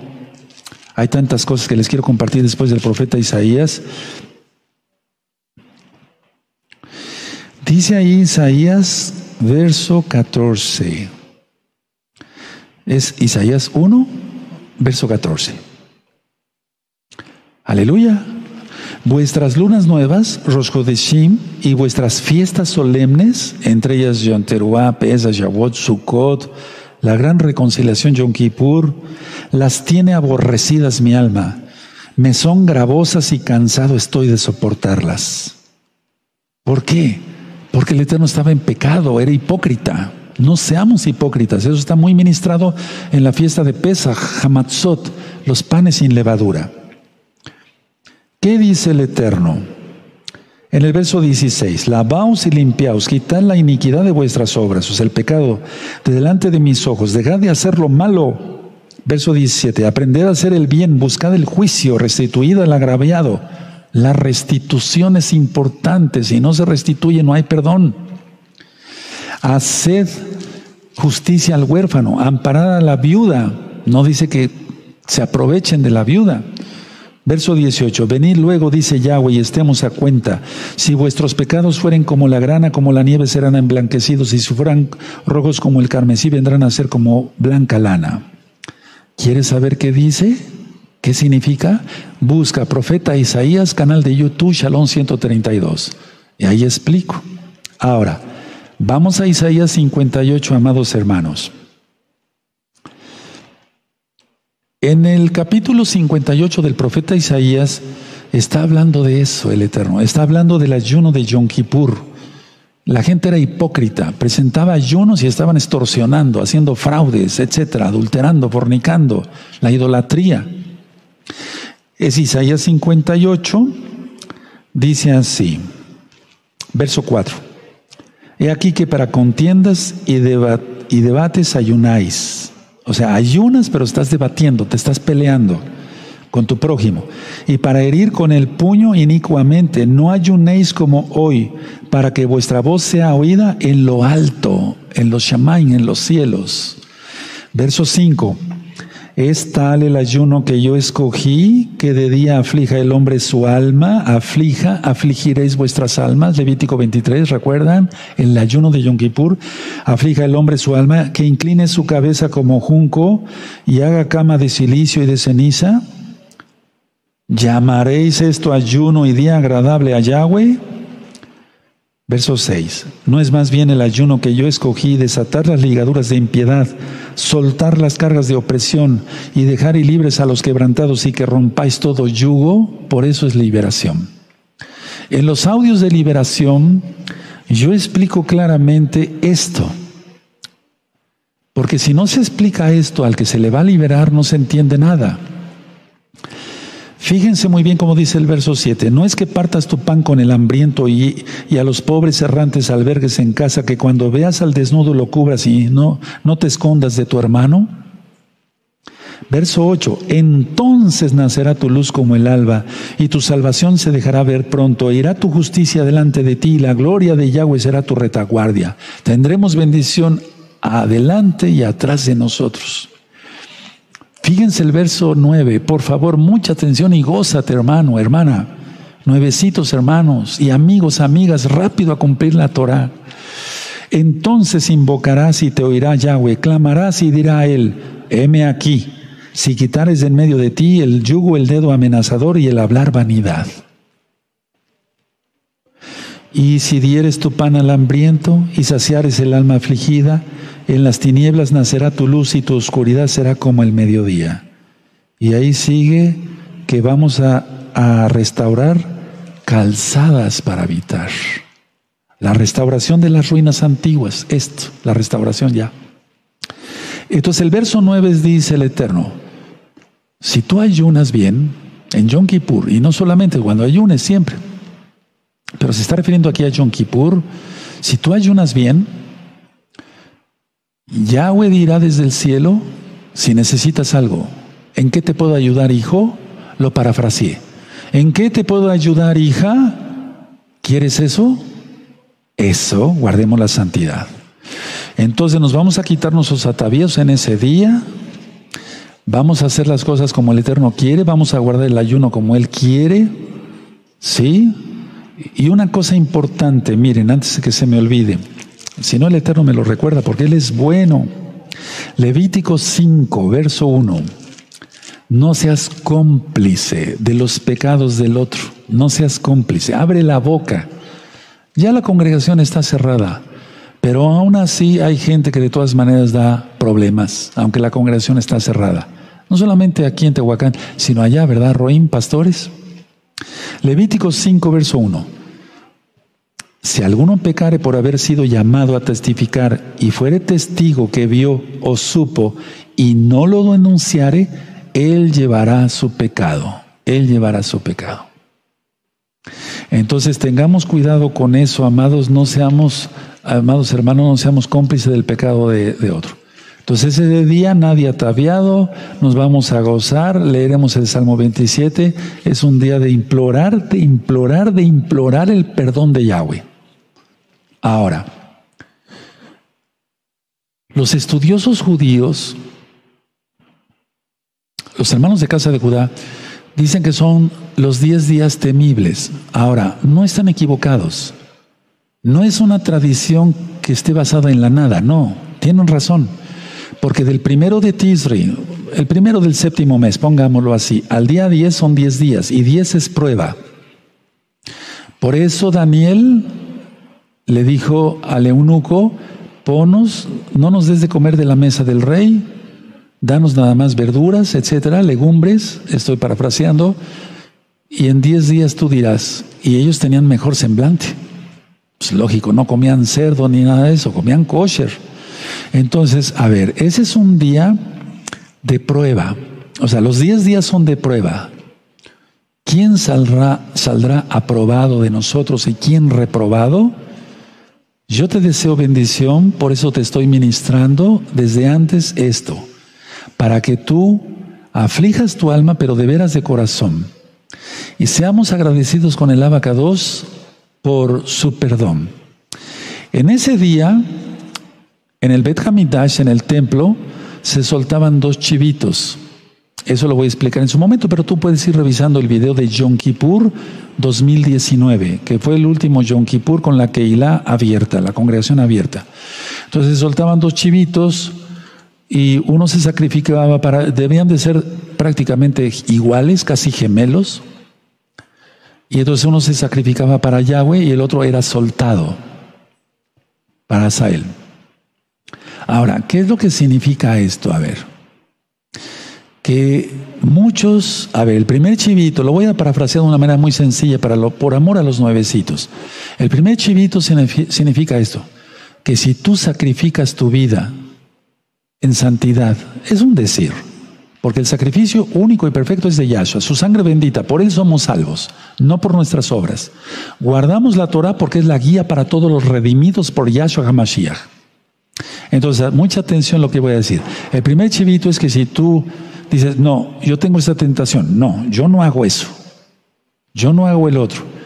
Hay tantas cosas que les quiero compartir después del profeta Isaías. Dice ahí Isaías verso 14. Es Isaías 1, verso 14. Aleluya. Vuestras lunas nuevas, Rosh Hodeshim, y vuestras fiestas solemnes, entre ellas Yom Teruah, Pesach, Shavuot, Sukkot, la gran reconciliación Yom Kippur, las tiene aborrecidas mi alma. Me son gravosas y cansado estoy de soportarlas. ¿Por qué? Porque el Eterno estaba en pecado, era hipócrita. No seamos hipócritas. Eso está muy ministrado en la fiesta de Pesach, Hamatzot, los panes sin levadura. ¿Qué dice el Eterno? En el verso 16, lavaos y limpiaos, quitad la iniquidad de vuestras obras, o sea, el pecado de delante de mis ojos, dejad de hacer lo malo. Verso 17, aprended a hacer el bien, buscad el juicio, restituid al agraviado la restitución es importante. Si no se restituye, no hay perdón. Haced justicia al huérfano, amparar a la viuda. No dice que se aprovechen de la viuda. Verso 18, venid luego, dice Yahweh, y estemos a cuenta. Si vuestros pecados fueren como la grana, como la nieve, serán emblanquecidos, y si fueran rojos como el carmesí, vendrán a ser como blanca lana. ¿Quieres saber qué dice? ¿Qué significa? Busca profeta Isaías, canal de YouTube, Shalom 132. Y ahí explico. Ahora, vamos a Isaías 58, amados hermanos. En el capítulo 58 del profeta Isaías está hablando de eso, el Eterno. Está hablando del ayuno de Yom Kippur. La gente era hipócrita, presentaba ayunos y estaban extorsionando, haciendo fraudes, etcétera, adulterando, fornicando, la idolatría. Es Isaías 58, dice así, verso 4. He aquí que para contiendas y, y debates ayunáis. O sea, ayunas, pero estás debatiendo, te estás peleando con tu prójimo, y para herir con el puño inicuamente, no ayunéis como hoy, para que vuestra voz sea oída en lo alto, en los shamain, en los cielos. Verso 5. Es tal el ayuno que yo escogí, que de día aflija el hombre su alma, aflija, afligiréis vuestras almas. Levítico 23, ¿recuerdan? El ayuno de Yom Kippur, aflija el hombre su alma, que incline su cabeza como junco y haga cama de silicio y de ceniza. ¿Llamaréis esto ayuno y día agradable a Yahweh? Verso 6. No es más bien el ayuno que yo escogí, desatar las ligaduras de impiedad, soltar las cargas de opresión y dejar libres a los quebrantados y que rompáis todo yugo, por eso es liberación. En los audios de liberación yo explico claramente esto. Porque si no se explica esto al que se le va a liberar, no se entiende nada. Fíjense muy bien cómo dice el verso 7. No es que partas tu pan con el hambriento y, a los pobres errantes albergues en casa, que cuando veas al desnudo lo cubras y no, no te escondas de tu hermano. Verso 8. Entonces nacerá tu luz como el alba y tu salvación se dejará ver pronto. Irá tu justicia delante de ti y la gloria de Yahweh será tu retaguardia. Tendremos bendición adelante y atrás de nosotros. Fíjense el verso 9, por favor, mucha atención y gózate, hermano, hermana. Nuevecitos hermanos y amigos, amigas, rápido a cumplir la Torah. Entonces invocarás y te oirá Yahweh, clamarás y dirá a él, heme aquí, si quitares de en medio de ti el yugo, el dedo amenazador y el hablar vanidad. Y si dieres tu pan al hambriento y saciares el alma afligida, en las tinieblas nacerá tu luz y tu oscuridad será como el mediodía. Y ahí sigue que vamos a, restaurar calzadas para habitar. La restauración de las ruinas antiguas, esto, la restauración ya. Entonces el verso 9 dice el Eterno, si tú ayunas bien, en Yom Kippur, y no solamente cuando ayunes siempre, pero se está refiriendo aquí a Yom Kippur, si tú ayunas bien, Yahweh dirá desde el cielo, si necesitas algo, ¿en qué te puedo ayudar, hijo? Lo parafraseé. ¿En qué te puedo ayudar, hija? ¿Quieres eso? Eso, guardemos la santidad. Entonces nos vamos a quitar nuestros atavíos en ese día. Vamos a hacer las cosas como el Eterno quiere. Vamos a guardar el ayuno como Él quiere. ¿Sí? Y una cosa importante, miren, antes de que se me olvide. Si no, el Eterno me lo recuerda porque Él es bueno. Levítico 5, verso 1. No seas cómplice de los pecados del otro. No seas cómplice. Abre la boca. Ya la congregación está cerrada. Pero aún así hay gente que de todas maneras da problemas, aunque la congregación está cerrada. No solamente aquí en Tehuacán, sino allá, ¿verdad, Roín, pastores? Levítico 5, verso 1. Si alguno pecare por haber sido llamado a testificar y fuere testigo que vio o supo y no lo denunciare, él llevará su pecado. Él llevará su pecado. Entonces tengamos cuidado con eso, amados, no seamos, amados hermanos, no seamos cómplices del pecado de, otro. Entonces ese día nadie ataviado, nos vamos a gozar, leeremos el Salmo 27, es un día de implorar, de implorar, de implorar el perdón de Yahweh. Ahora, los estudiosos judíos, los hermanos de casa de Judá, dicen que son los diez días temibles. Ahora, no están equivocados. No es una tradición que esté basada en la nada, no, tienen razón. Porque del primero de Tisri, el primero del séptimo mes, pongámoslo así, al día diez son diez días y diez es prueba. Por eso Daniel le dijo al eunuco, ponos, no nos des de comer de la mesa del rey, danos nada más verduras, etcétera, legumbres, estoy parafraseando, y en diez días tú dirás, y ellos tenían mejor semblante. Pues lógico, no comían cerdo ni nada de eso, comían kosher. Entonces, a ver, ese es un día de prueba. O sea, los diez días son de prueba. ¿Quién saldrá, saldrá aprobado de nosotros y quién reprobado? Yo te deseo bendición, por eso te estoy ministrando desde antes esto, para que tú aflijas tu alma, pero de veras de corazón. Y seamos agradecidos con el abacados por su perdón. En ese día, en el Bet Hamidash, en el templo, se soltaban dos chivitos. Eso lo voy a explicar en su momento, pero tú puedes ir revisando el video de Yom Kippur 2019, que fue el último Yom Kippur con la Keilah abierta, la congregación abierta. Entonces soltaban dos chivitos y uno se sacrificaba para, debían de ser prácticamente iguales, casi gemelos. Y entonces uno se sacrificaba para Yahweh y el otro era soltado para Asael. Ahora, ¿qué es lo que significa esto? A ver, que muchos, a ver, el primer chivito, lo voy a parafrasear de una manera muy sencilla para por amor a los nuevecitos. El primer chivito significa esto, que si tú sacrificas tu vida en santidad, es un decir, porque el sacrificio único y perfecto es de Yahshua, su sangre bendita, por él somos salvos, no por nuestras obras. Guardamos la Torah porque es la guía para todos los redimidos por Yahshua HaMashiach. Entonces, mucha atención lo que voy a decir. El primer chivito es que si tú dices, no, yo tengo esa tentación, no, yo no hago eso, yo no hago el otro.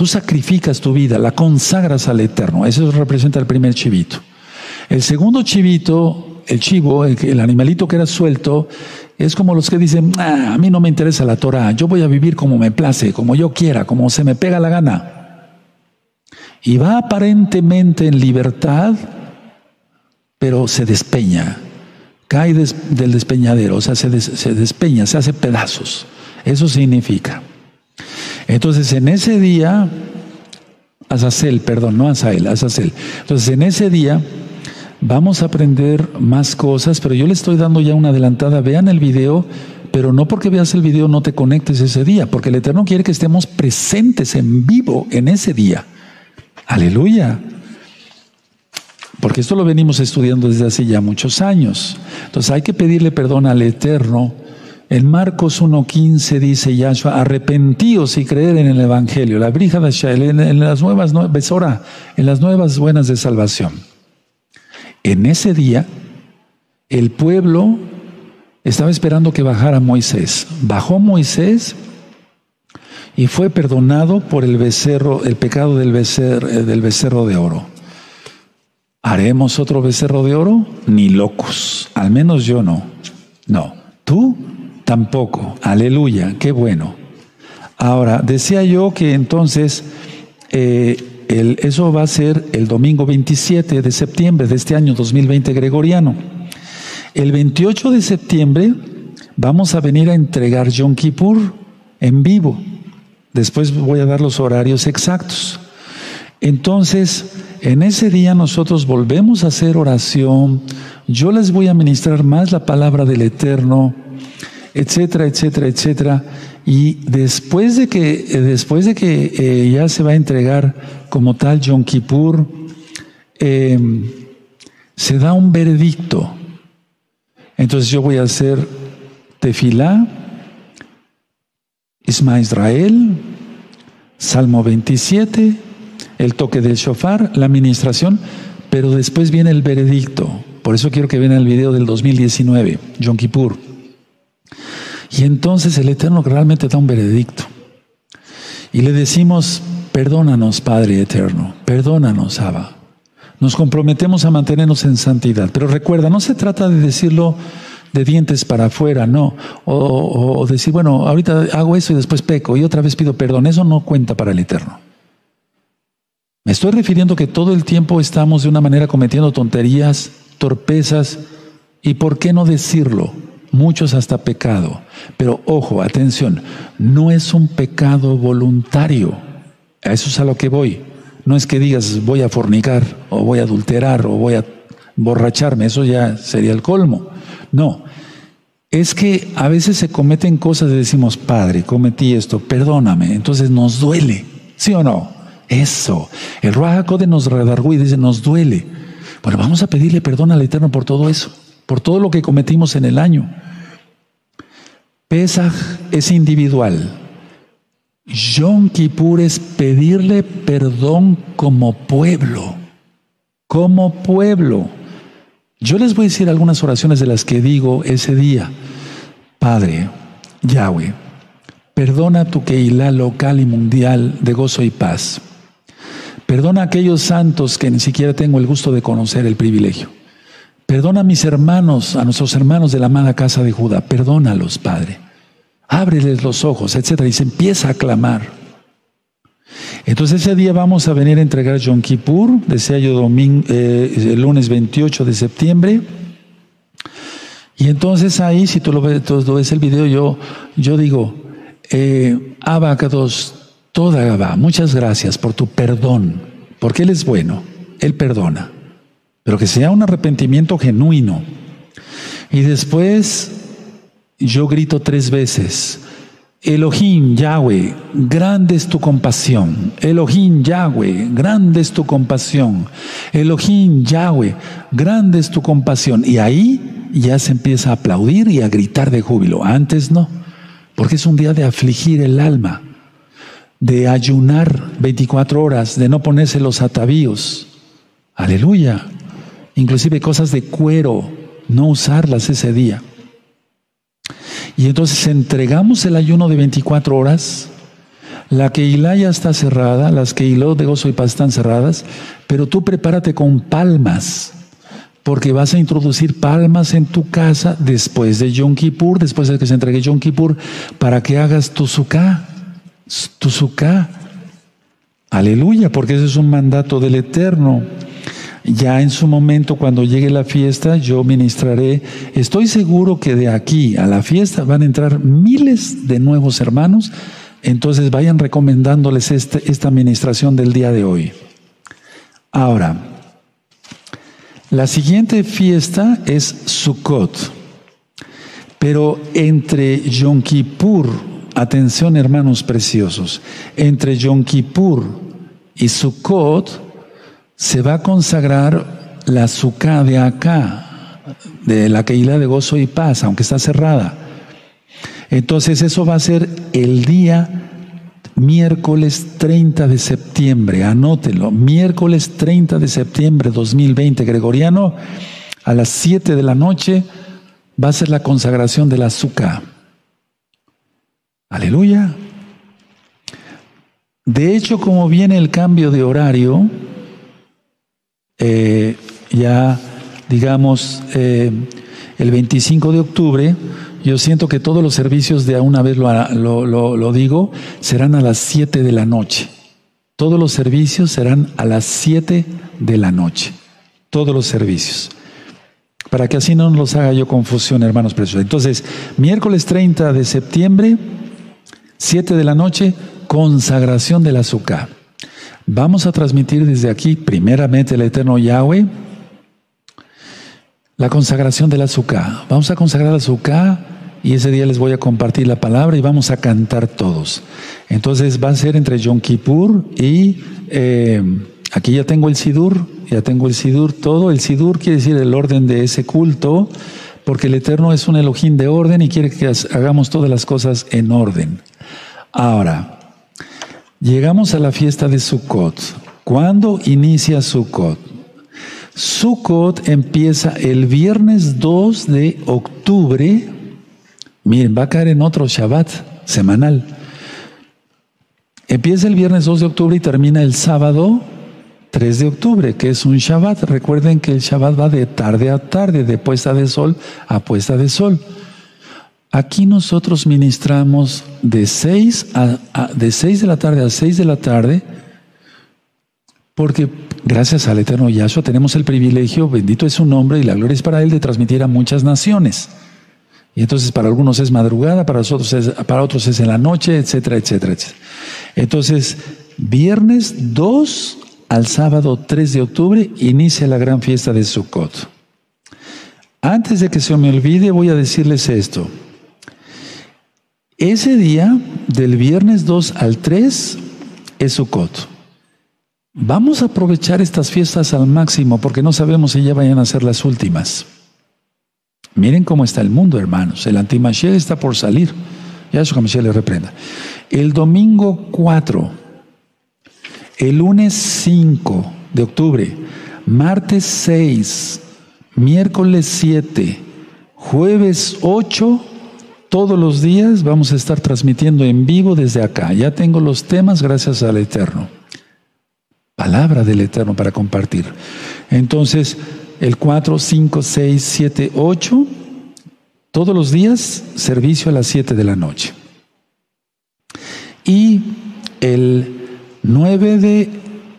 Tú sacrificas tu vida, la consagras al Eterno. Eso representa el primer chivito. El segundo chivito, el chivo, el, animalito que era suelto, es como los que dicen, ah, a mí no me interesa la Torah, yo voy a vivir como me place, como yo quiera, como se me pega la gana. Y va aparentemente en libertad, pero se despeña, cae del despeñadero, o sea, se, despeña, se hace pedazos. Eso significa. Entonces, en ese día, Azazel, perdón, no Azael, Azazel. Entonces, en ese día vamos a aprender más cosas, pero yo le estoy dando ya una adelantada. Vean el video, pero no porque veas el video no te conectes ese día, porque el Eterno quiere que estemos presentes en vivo en ese día. Aleluya porque esto lo venimos estudiando desde hace ya muchos años. Entonces hay que pedirle perdón al Eterno. En Marcos 1.15 dice Yahshua, arrepentíos y creer en el Evangelio, la brija de Shael, en, las nuevas, besora, en las nuevas buenas de salvación. En ese día, el pueblo estaba esperando que bajara Moisés. Bajó Moisés y fue perdonado por el becerro, el pecado del becerro, eh, del becerro de oro. ¿Haremos otro becerro de oro? Ni locos. Al menos yo no. No. ¿Tú? Tampoco. Aleluya. Qué bueno. Ahora, decía yo que entonces eh, eso va a ser el domingo 27 de septiembre de este año 2020 gregoriano. El 28 de septiembre vamos a venir a entregar Yom Kippur en vivo. Después voy a dar los horarios exactos. Entonces, en ese día nosotros volvemos a hacer oración. Yo les voy a ministrar más la palabra del Eterno, etcétera, etcétera, etcétera. Y después de que, eh, después de que eh, ya se va a entregar como tal Yom Kippur, em, se da un veredicto. Entonces yo voy a hacer tefilá, Isma Israel, Salmo 27, el toque del shofar, la administración, pero después viene el veredicto. Por eso quiero que vean el video del 2019, Yom Kippur. Y entonces el Eterno realmente da un veredicto. Y le decimos, perdónanos, Padre Eterno, perdónanos, Abba. Nos comprometemos a mantenernos en santidad. Pero recuerda, no se trata de decirlo de dientes para afuera, no. O, o decir, bueno, ahorita hago eso y después peco y otra vez pido perdón. Eso no cuenta para el Eterno. Me estoy refiriendo que todo el tiempo estamos de una manera cometiendo tonterías, torpezas y, ¿por qué no decirlo? Muchos hasta pecado. Pero ojo, atención, no es un pecado voluntario. A eso es a lo que voy. No es que digas voy a fornicar o voy a adulterar o voy a borracharme, eso ya sería el colmo. No, es que a veces se cometen cosas y decimos, Padre, cometí esto, perdóname. Entonces nos duele, ¿sí o no? Eso. El Ruach nos redargó y dice, nos duele. Bueno, vamos a pedirle perdón al Eterno por todo eso, por todo lo que cometimos en el año. Pesaj es individual. Yom Kippur es pedirle perdón como pueblo. Como pueblo. Yo les voy a decir algunas oraciones de las que digo ese día. Padre, Yahweh, perdona tu Keilah local y mundial de gozo y paz. Perdona a aquellos santos que ni siquiera tengo el gusto de conocer el privilegio. Perdona a mis hermanos, a nuestros hermanos de la amada casa de Judá. Perdónalos, Padre. Ábreles los ojos, etc. Y se empieza a clamar. Entonces ese día vamos a venir a entregar Yom Kippur, decía yo domingo, eh, el lunes 28 de septiembre. Y entonces ahí, si tú lo ves, el video, yo, yo digo, eh, Abacados, toda Gabá, muchas gracias por tu perdón, porque Él es bueno, Él perdona, pero que sea un arrepentimiento genuino. Y después yo grito tres veces, Elohim Yahweh, grande es tu compasión. Elohim Yahweh, grande es tu compasión. Elohim Yahweh, grande es tu compasión. Y ahí ya se empieza a aplaudir y a gritar de júbilo. Antes no, porque es un día de afligir el alma, de ayunar 24 horas, de no ponerse los atavíos. Aleluya. Inclusive cosas de cuero, no usarlas ese día. Y entonces entregamos el ayuno de 24 horas. La Keilah ya está cerrada, las Keilot de gozo y paz están cerradas, pero tú prepárate con palmas, porque vas a introducir palmas en tu casa después de Yom Kippur, después de que se entregue Yom Kippur, para que hagas tu suká, tu suká. Aleluya, porque ese es un mandato del Eterno. Ya en su momento, cuando llegue la fiesta, yo ministraré. Estoy seguro que de aquí a la fiesta van a entrar miles de nuevos hermanos. Entonces vayan recomendándoles este, esta administración del día de hoy. Ahora, la siguiente fiesta es Sukkot. Pero entre Yom Kippur, atención hermanos preciosos, entre Yom Kippur y Sukkot, se va a consagrar la Sukkah de acá, de la Keilah de gozo y paz, aunque está cerrada. Entonces eso va a ser el día miércoles 30 de septiembre, anótelo, miércoles 30 de septiembre 2020, gregoriano, a las 7 de la noche va a ser la consagración de la Sukkah. Aleluya. De hecho, como viene el cambio de horario, eh, ya, digamos, eh, el 25 de octubre, yo siento que todos los servicios, de una vez lo, lo, digo, serán a las 7 de la noche. Todos los servicios serán a las 7 de la noche. Todos los servicios. Para que así no nos haga yo confusión, hermanos preciosos. Entonces, miércoles 30 de septiembre, 7 de la noche, consagración del azúcar. Vamos a transmitir desde aquí, primeramente, el eterno Yahweh, la consagración del azúcar. Vamos a consagrar el azúcar y ese día les voy a compartir la palabra y vamos a cantar todos. Entonces va a ser entre Yom Kippur y eh, aquí ya tengo el Sidur, ya tengo el Sidur, todo. El Sidur quiere decir el orden de ese culto, porque el Eterno es un Elohim de orden y quiere que hagamos todas las cosas en orden. Ahora, Llegamos a la fiesta de Sukkot. ¿Cuándo inicia Sukkot? Sukkot empieza el viernes 2 de octubre. Miren, va a caer en otro Shabbat semanal. Empieza el viernes 2 de octubre y termina el sábado 3 de octubre, que es un Shabbat. Recuerden que el Shabbat va de tarde a tarde, de puesta de sol a puesta de sol. Aquí nosotros ministramos de 6 a, de de la tarde a 6 de la tarde, porque gracias al Eterno Yahshua tenemos el privilegio, bendito es su nombre y la gloria es para Él, de transmitir a muchas naciones. Y entonces para algunos es madrugada, para, nosotros es, para otros es en la noche, etcétera, etcétera, etcétera. Entonces, viernes 2 al sábado 3 de octubre inicia la gran fiesta de Sukkot. Antes de que se me olvide, voy a decirles esto. Ese día, del viernes 2 al 3, es Sukkot. Vamos a aprovechar estas fiestas al máximo porque no sabemos si ya vayan a ser las últimas. Miren cómo está el mundo, hermanos. El antimashiach está por salir. Ya su Mashiach le reprenda. El domingo 4, el lunes 5 de octubre, martes 6, miércoles 7, jueves 8 Todos los días vamos a estar transmitiendo en vivo desde acá. Ya tengo los temas gracias al Eterno. Palabra del Eterno para compartir. Entonces, el 4, 5, 6, 7, 8, todos los días servicio a las 7 de la noche. Y el 9 de,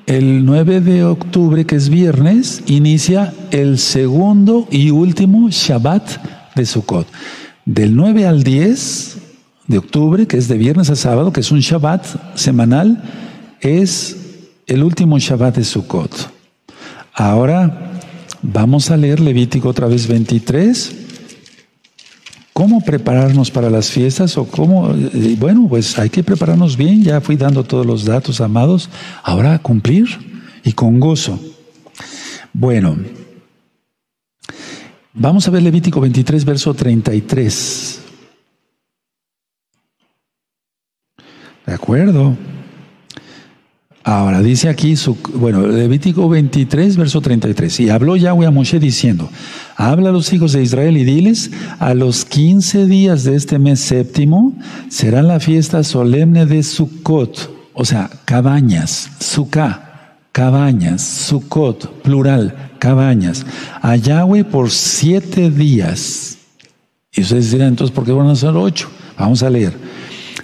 el 9 de octubre, que es viernes, inicia el segundo y último Shabbat de Sukkot. Del 9 al 10 de octubre, que es de viernes a sábado, que es un Shabbat semanal, es el último Shabbat de Sukkot. Ahora vamos a leer Levítico otra vez 23 ¿Cómo prepararnos para las fiestas o cómo? Eh, bueno, pues hay que prepararnos bien, ya fui dando todos los datos, amados, ahora cumplir y con gozo. Bueno, vamos a ver Levítico 23, verso 33. ¿De acuerdo? Ahora dice aquí, su, bueno, Levítico 23, verso 33. Y habló Yahweh a Moshe diciendo: Habla a los hijos de Israel y diles: A los 15 días de este mes séptimo será la fiesta solemne de Sukkot, o sea, cabañas, Sukkah, cabañas, Sukkot, plural, cabañas, a Yahweh por siete días. Y ustedes dirán, entonces, ¿por qué van a ser ocho? Vamos a leer.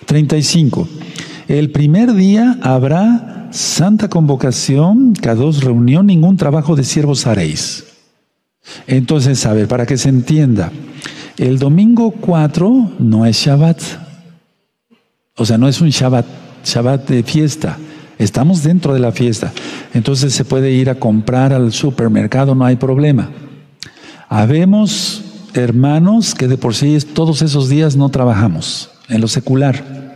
35. El primer día habrá santa convocación, cada dos reunión, ningún trabajo de siervos haréis. Entonces, a ver, para que se entienda, el domingo 4 no es Shabbat. O sea, no es un Shabbat, Shabbat de fiesta. Estamos dentro de la fiesta. Entonces se puede ir a comprar al supermercado, no hay problema. Habemos hermanos que de por sí todos esos días no trabajamos en lo secular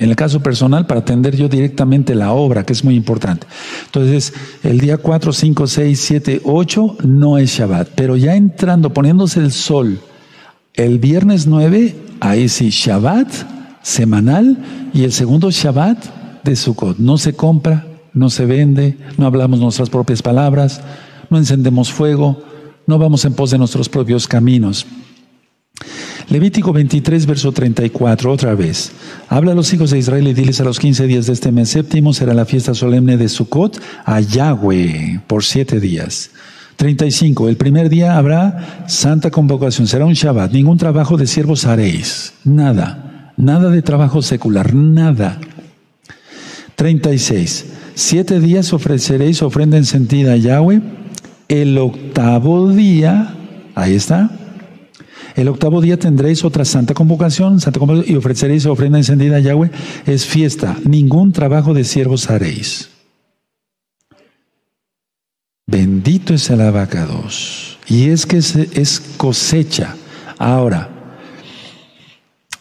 en el caso personal, para atender yo directamente la obra, que es muy importante. Entonces, el día 4, 5, 6, 7, 8 no es Shabbat, pero ya entrando, poniéndose el sol, el viernes 9, ahí sí, Shabbat semanal y el segundo Shabbat de Sukkot. No se compra, no se vende, no hablamos nuestras propias palabras, no encendemos fuego, no vamos en pos de nuestros propios caminos. Levítico 23, verso 34, otra vez. Habla a los hijos de Israel y diles a los 15 días de este mes séptimo será la fiesta solemne de Sukkot a Yahweh por siete días. 35. El primer día habrá santa convocación, será un Shabbat. Ningún trabajo de siervos haréis. Nada. Nada de trabajo secular. Nada. 36. Siete días ofreceréis ofrenda encendida a Yahweh. El octavo día, ahí está, el octavo día tendréis otra santa convocación, santa convocación y ofreceréis ofrenda encendida a Yahweh. Es fiesta, ningún trabajo de siervos haréis. Bendito es el abacados. Y es que es cosecha. Ahora,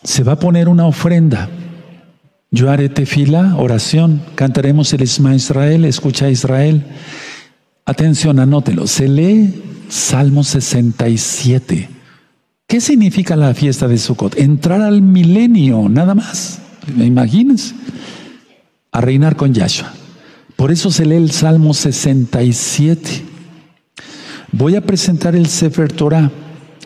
se va a poner una ofrenda. Yo haré tefila, oración, cantaremos el Isma Israel, escucha Israel. Atención, anótelo. Se lee Salmo 67. ¿Qué significa la fiesta de Sukkot? Entrar al milenio, nada más. ¿Me imaginas? A reinar con Yahshua. Por eso se lee el Salmo 67. Voy a presentar el Sefer Torah.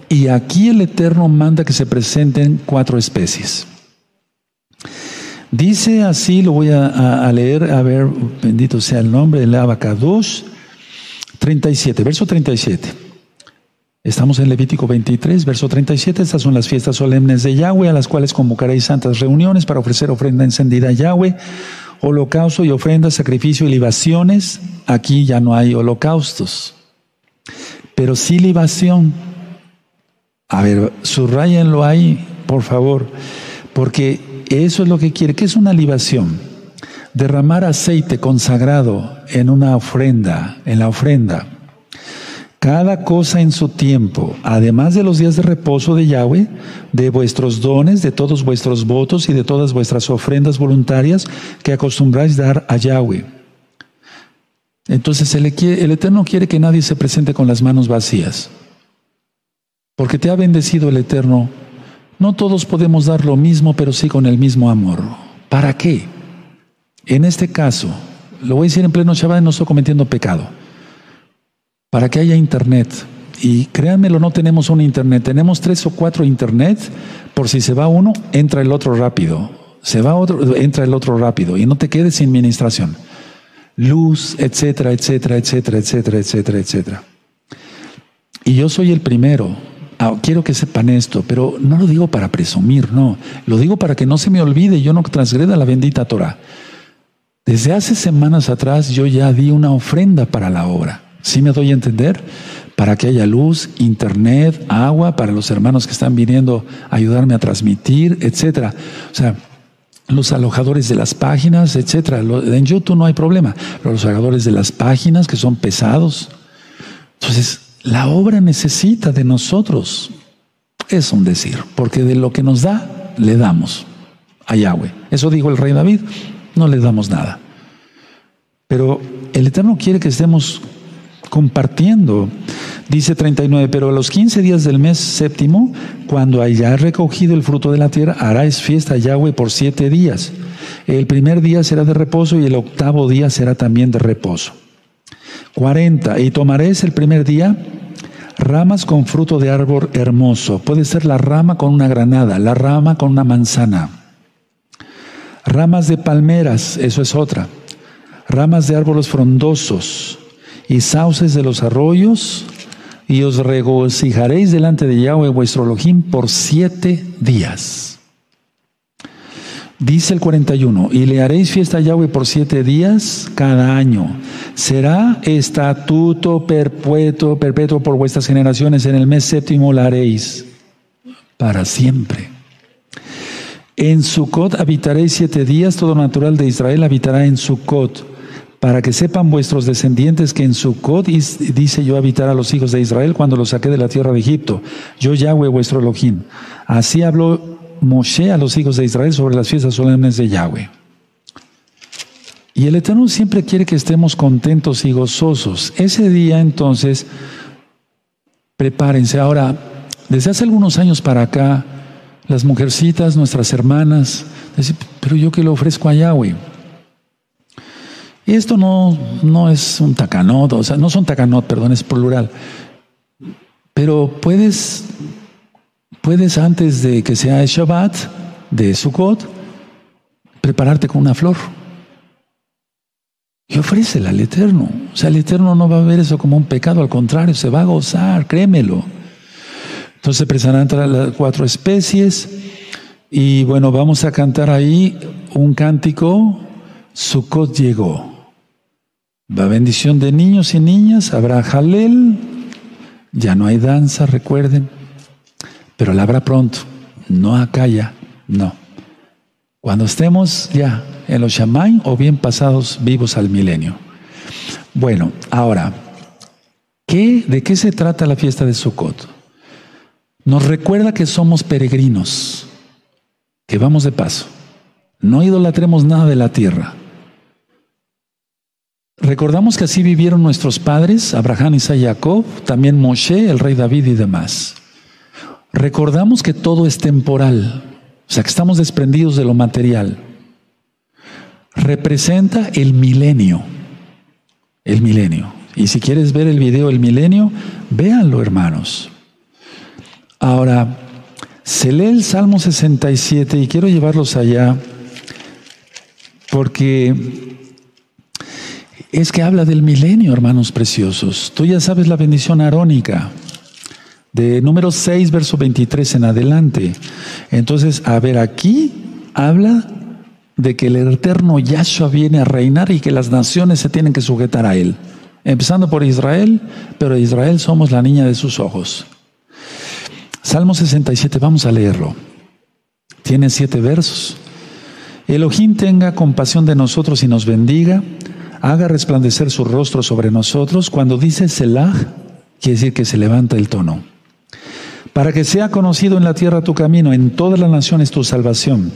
Y aquí el Eterno manda que se presenten cuatro especies. Dice así, lo voy a, leer, a ver, bendito sea el nombre, del Abacados 37, verso 37. Estamos en Levítico 23, verso 37. Estas son las fiestas solemnes de Yahweh, a las cuales convocaréis santas reuniones para ofrecer ofrenda encendida a Yahweh, holocausto y ofrenda, sacrificio y libaciones. Aquí ya no hay holocaustos, pero sí libación. A ver, subrayenlo ahí, por favor, porque eso es lo que quiere. ¿Qué es una libación? Derramar aceite consagrado en una ofrenda, en la ofrenda cada cosa en su tiempo, además de los días de reposo de Yahweh, de vuestros dones, de todos vuestros votos y de todas vuestras ofrendas voluntarias que acostumbráis dar a Yahweh. Entonces el, el Eterno quiere que nadie se presente con las manos vacías, porque te ha bendecido el Eterno. No todos podemos dar lo mismo, pero sí con el mismo amor. ¿Para qué? En este caso, lo voy a decir en pleno Shabbat, no estoy cometiendo pecado para que haya internet Y créanmelo, no tenemos un internet, tenemos tres o cuatro internet, por si se va uno, entra el otro rápido. Se va otro, entra el otro rápido y no te quedes sin administración. Luz, etcétera, etcétera, etcétera, etcétera, etcétera, etcétera. Y yo soy el primero. Ah, quiero que sepan esto, pero no lo digo para presumir, no. Lo digo para que no se me olvide, yo no transgreda la bendita Torah. Desde hace semanas atrás yo ya di una ofrenda para la obra. ¿Sí me doy a entender? Para que haya luz, internet, agua, para los hermanos que están viniendo a ayudarme a transmitir, etcétera. O sea, los alojadores de las páginas, etcétera. En YouTube no hay problema. los alojadores de las páginas que son pesados. Entonces, la obra necesita de nosotros. Es un decir, porque de lo que nos da, le damos a Yahweh. Eso dijo el rey David no le damos nada. Pero el Eterno quiere que estemos compartiendo. Dice 39, pero a los 15 días del mes séptimo, cuando haya recogido el fruto de la tierra, haráis fiesta a Yahweh por siete días. El primer día será de reposo y el octavo día será también de reposo. 40, y tomaréis el primer día ramas con fruto de árbol hermoso. Puede ser la rama con una granada, la rama con una manzana ramas de palmeras, eso es otra, ramas de árboles frondosos y sauces de los arroyos, y os regocijaréis delante de Yahweh vuestro Elohim por siete días. Dice el 41, y le haréis fiesta a Yahweh por siete días cada año. Será estatuto perpetuo, perpetuo por vuestras generaciones. En el mes séptimo la haréis para siempre. En Sucot habitaréis siete días, todo natural de Israel habitará en Sucot, para que sepan vuestros descendientes que en Sucot dice yo habitar a los hijos de Israel cuando los saqué de la tierra de Egipto, yo Yahweh vuestro Elohim. Así habló Moshe a los hijos de Israel sobre las fiestas solemnes de Yahweh. Y el Eterno siempre quiere que estemos contentos y gozosos. Ese día entonces, prepárense. Ahora, desde hace algunos años para acá, las mujercitas, nuestras hermanas, decir, pero yo que le ofrezco a Yahweh. Y esto no, no es un tacanot, o sea, no son tacanot, perdón, es plural. Pero puedes, puedes antes de que sea el Shabbat de Sukkot, prepararte con una flor. Y ofrécela al Eterno. O sea, el Eterno no va a ver eso como un pecado, al contrario, se va a gozar, créemelo. Entonces se presentan las cuatro especies y bueno, vamos a cantar ahí un cántico, Sukkot llegó. Va bendición de niños y niñas, habrá jalel, ya no hay danza, recuerden, pero la habrá pronto, no acá ya, no. Cuando estemos ya en los Shamay o bien pasados vivos al milenio. Bueno, ahora, ¿qué, ¿de qué se trata la fiesta de Sukkot? Nos recuerda que somos peregrinos, que vamos de paso. No idolatremos nada de la tierra. Recordamos que así vivieron nuestros padres, Abraham, Isaac y Jacob, también Moshe, el rey David y demás. Recordamos que todo es temporal, o sea que estamos desprendidos de lo material. Representa el milenio, el milenio. Y si quieres ver el video El milenio, véanlo hermanos. Ahora, se lee el Salmo 67 y quiero llevarlos allá porque es que habla del milenio, hermanos preciosos. Tú ya sabes la bendición arónica de número 6, verso 23 en adelante. Entonces, a ver, aquí habla de que el eterno Yahshua viene a reinar y que las naciones se tienen que sujetar a él. Empezando por Israel, pero Israel somos la niña de sus ojos. Salmo 67, vamos a leerlo. Tiene siete versos. Elohim tenga compasión de nosotros y nos bendiga, haga resplandecer su rostro sobre nosotros. Cuando dice Selah, quiere decir que se levanta el tono para que sea conocido en la tierra tu camino, en todas las naciones tu salvación.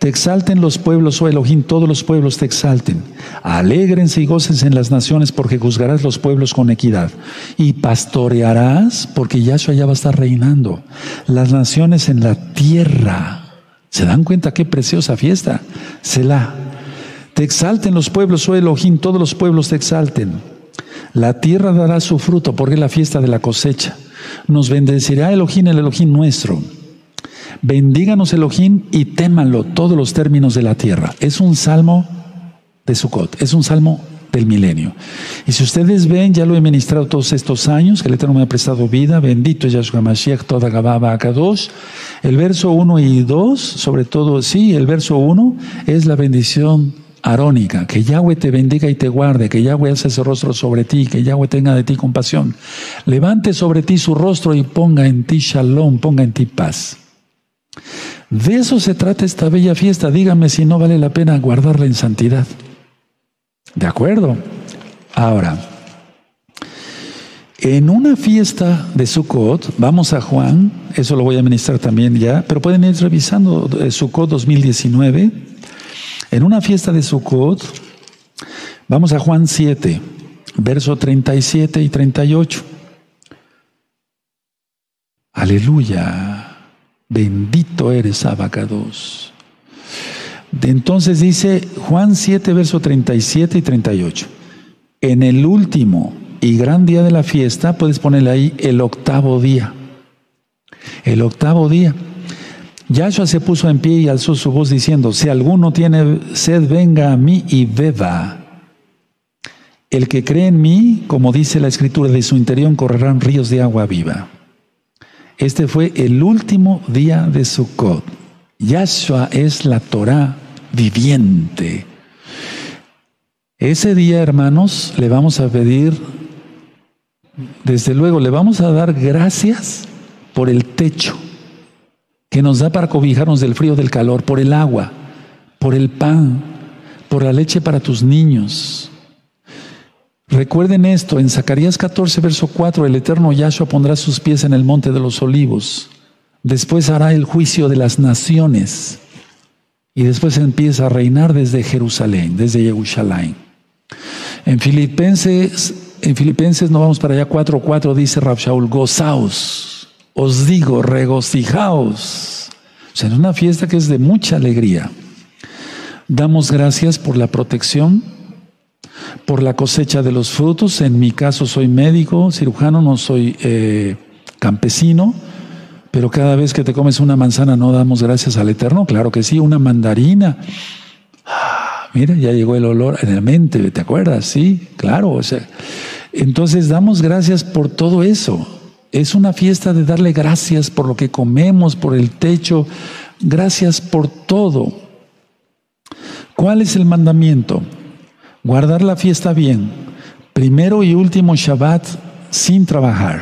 Te exalten los pueblos, oh Elohim, todos los pueblos te exalten. Alégrense y gócense en las naciones, porque juzgarás los pueblos con equidad. Y pastorearás, porque Yahshua ya va a estar reinando. Las naciones en la tierra. ¿Se dan cuenta qué preciosa fiesta? Selah. Te exalten los pueblos, oh Elohim, todos los pueblos te exalten. La tierra dará su fruto porque es la fiesta de la cosecha. Nos bendecirá Elohim, el Elohim nuestro. Bendíganos Elohim y témanlo todos los términos de la tierra. Es un salmo de Sukkot, es un salmo del milenio. Y si ustedes ven, ya lo he ministrado todos estos años, que el Eterno me ha prestado vida, bendito es Yahshua Mashiach, toda Gababa Akadosh. El verso 1 y 2, sobre todo, sí, el verso 1 es la bendición arónica, que Yahweh te bendiga y te guarde, que Yahweh alce su rostro sobre ti, que Yahweh tenga de ti compasión. Levante sobre ti su rostro y ponga en ti shalom, ponga en ti paz. De eso se trata esta bella fiesta. Dígame si no vale la pena guardarla en santidad. ¿De acuerdo? Ahora, en una fiesta de Sukkot, vamos a Juan, eso lo voy a ministrar también ya, pero pueden ir revisando eh, Sukkot 2019. En una fiesta de Sukkot, vamos a Juan 7, verso 37 y 38. Aleluya, bendito eres Abacados. Entonces dice Juan 7, verso 37 y 38. En el último y gran día de la fiesta, puedes ponerle ahí el octavo día. El octavo día. Yahshua se puso en pie y alzó su voz diciendo, si alguno tiene sed, venga a mí y beba. El que cree en mí, como dice la escritura, de su interior correrán ríos de agua viva. Este fue el último día de Sukkot. Yahshua es la Torah viviente. Ese día, hermanos, le vamos a pedir, desde luego, le vamos a dar gracias por el techo que nos da para cobijarnos del frío, del calor, por el agua, por el pan, por la leche para tus niños. Recuerden esto, en Zacarías 14, verso 4, el eterno Yahshua pondrá sus pies en el monte de los olivos. Después hará el juicio de las naciones. Y después empieza a reinar desde Jerusalén, desde Jerusalén. En Filipenses, en Filipenses no vamos para allá 4.4 dice Rabshaul, gozaos, os digo, regocijaos. O sea, es una fiesta que es de mucha alegría. Damos gracias por la protección, por la cosecha de los frutos. En mi caso soy médico, cirujano, no soy eh, campesino pero cada vez que te comes una manzana no damos gracias al Eterno. Claro que sí, una mandarina. Ah, mira, ya llegó el olor en la mente, ¿te acuerdas? Sí, claro. O sea, entonces damos gracias por todo eso. Es una fiesta de darle gracias por lo que comemos, por el techo. Gracias por todo. ¿Cuál es el mandamiento? Guardar la fiesta bien. Primero y último Shabbat sin trabajar.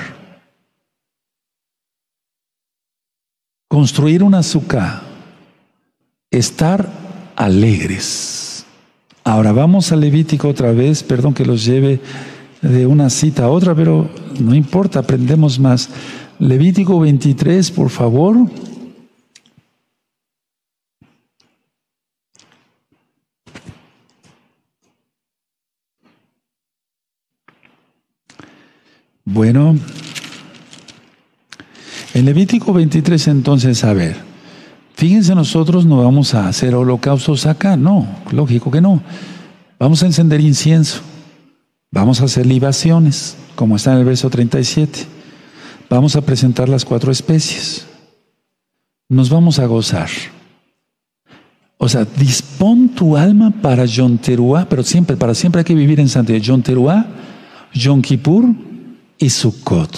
Construir un azúcar, estar alegres. Ahora vamos a Levítico otra vez, perdón que los lleve de una cita a otra, pero no importa, aprendemos más. Levítico 23, por favor. Bueno, en Levítico 23 entonces, a ver, fíjense nosotros no vamos a hacer holocaustos acá, no, lógico que no. Vamos a encender incienso, vamos a hacer libaciones, como está en el verso 37. Vamos a presentar las cuatro especies. Nos vamos a gozar. O sea, dispón tu alma para Yom Teruah, pero siempre, para siempre hay que vivir en santidad. Yom Teruah, Yom Kippur y Sukkot.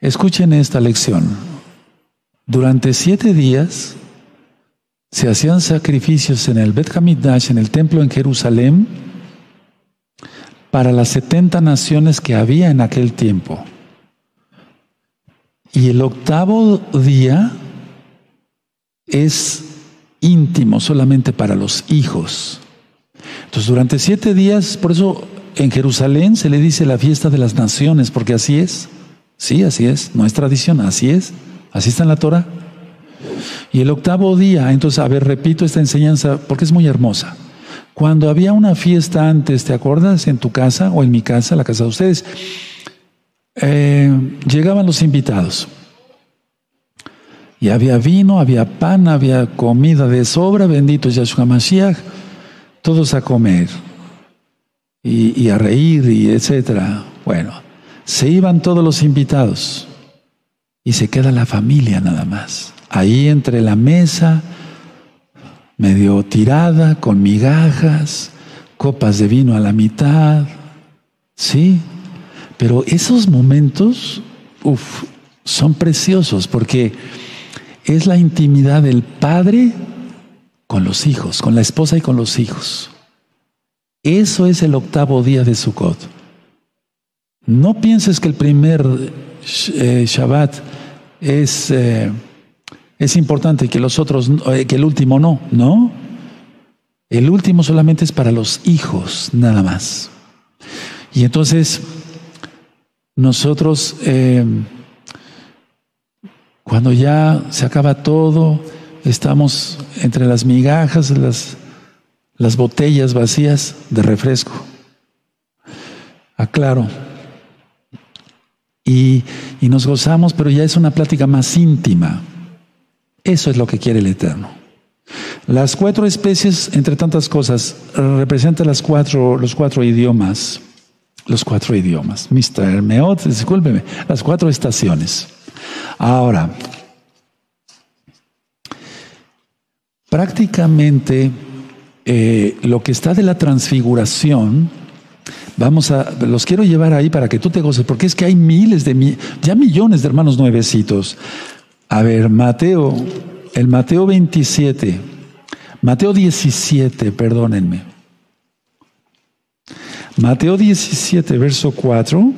Escuchen esta lección. Durante siete días se hacían sacrificios en el Bet Hamikdash, en el templo en Jerusalén, para las setenta naciones que había en aquel tiempo. Y el octavo día es íntimo solamente para los hijos. Entonces, durante siete días, por eso en Jerusalén se le dice la fiesta de las naciones, porque así es. Sí, así es, no es tradición, así es, así está en la Torah. Y el octavo día, entonces, a ver, repito esta enseñanza porque es muy hermosa. Cuando había una fiesta antes, ¿te acuerdas? En tu casa o en mi casa, la casa de ustedes, eh, llegaban los invitados. Y había vino, había pan, había comida de sobra, bendito Yahshua Mashiach, todos a comer. y, a reír y etcétera. Bueno, se iban todos los invitados y se queda la familia nada más. Ahí entre la mesa, medio tirada, con migajas, copas de vino a la mitad, ¿sí? Pero esos momentos, uff, son preciosos porque es la intimidad del padre con los hijos, con la esposa y con los hijos. Eso es el octavo día de Sukkot. No pienses que el primer eh, Shabbat es, eh, es importante que los otros, eh, que el último no, ¿no? El último solamente es para los hijos, nada más. Y entonces, nosotros, cuando ya se acaba todo, estamos entre las migajas, las, las botellas vacías de refresco. Aclaro. Y nos gozamos, pero ya es una plática más íntima. Eso es lo que quiere el Eterno. Las cuatro especies, entre tantas cosas, representan cuatro, los cuatro idiomas. Los cuatro idiomas. Mr. Meot, discúlpeme, las cuatro estaciones. Ahora, prácticamente eh, lo que está de la transfiguración, vamos a, los quiero llevar ahí para que tú te goces, porque es que hay miles de, ya millones de hermanos nuevecitos. A ver, Mateo, el Mateo 27, Mateo 17, perdónenme. Mateo 17, verso 4,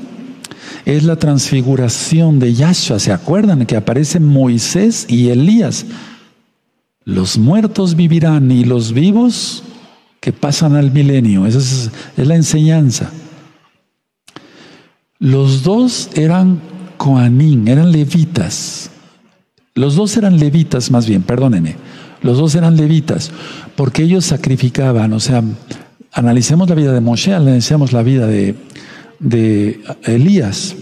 es la transfiguración de Yahshua. ¿Se acuerdan que aparecen Moisés y Elías? Los muertos vivirán y los vivos que pasan al milenio. Esa es, la enseñanza. Los dos eran coanín, eran levitas. Los dos eran levitas, más bien, perdónenme. Los dos eran levitas, porque ellos sacrificaban, o sea, analicemos la vida de Moshe, analicemos la vida de, de Elías.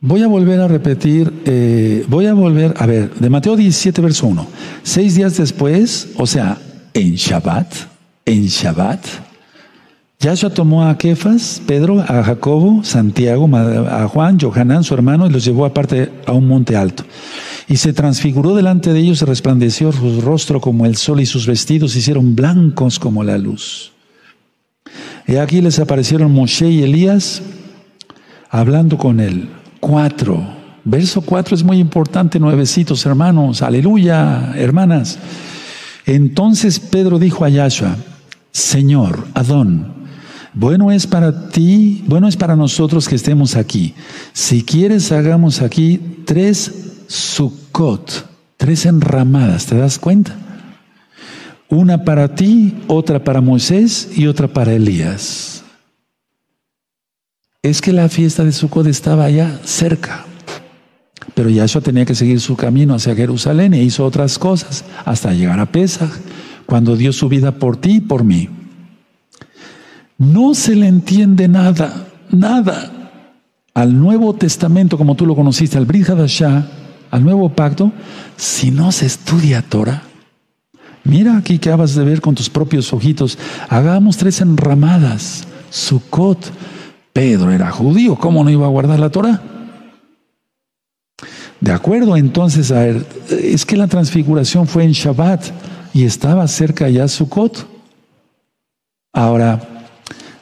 Voy a volver a repetir, eh, voy a volver, a ver, de Mateo 17, verso 1. Seis días después, o sea, en Shabbat, en Shabbat, Yahshua tomó a Kefas, Pedro, a Jacobo, Santiago, a Juan, Johanán, su hermano, y los llevó aparte a un monte alto. Y se transfiguró delante de ellos, resplandeció su rostro como el sol y sus vestidos se hicieron blancos como la luz. Y aquí les aparecieron Moshe y Elías hablando con él. 4. Verso 4 es muy importante, nuevecitos hermanos. Aleluya, hermanas. Entonces Pedro dijo a Yahshua, Señor, Adón, bueno es para ti, bueno es para nosotros que estemos aquí. Si quieres, hagamos aquí tres sukkot, tres enramadas, ¿te das cuenta? Una para ti, otra para Moisés y otra para Elías es que la fiesta de Sukkot estaba allá cerca. Pero Yahshua tenía que seguir su camino hacia Jerusalén e hizo otras cosas hasta llegar a Pesach, cuando dio su vida por ti y por mí. No se le entiende nada, nada al Nuevo Testamento como tú lo conociste, al Brit Hadashah, al Nuevo Pacto, si no se estudia Torah. Mira aquí que acabas de ver con tus propios ojitos. Hagamos tres enramadas. Sukkot, Pedro era judío, ¿cómo no iba a guardar la Torah? De acuerdo, entonces, a ver, es que la transfiguración fue en Shabbat y estaba cerca ya Sukkot. Ahora,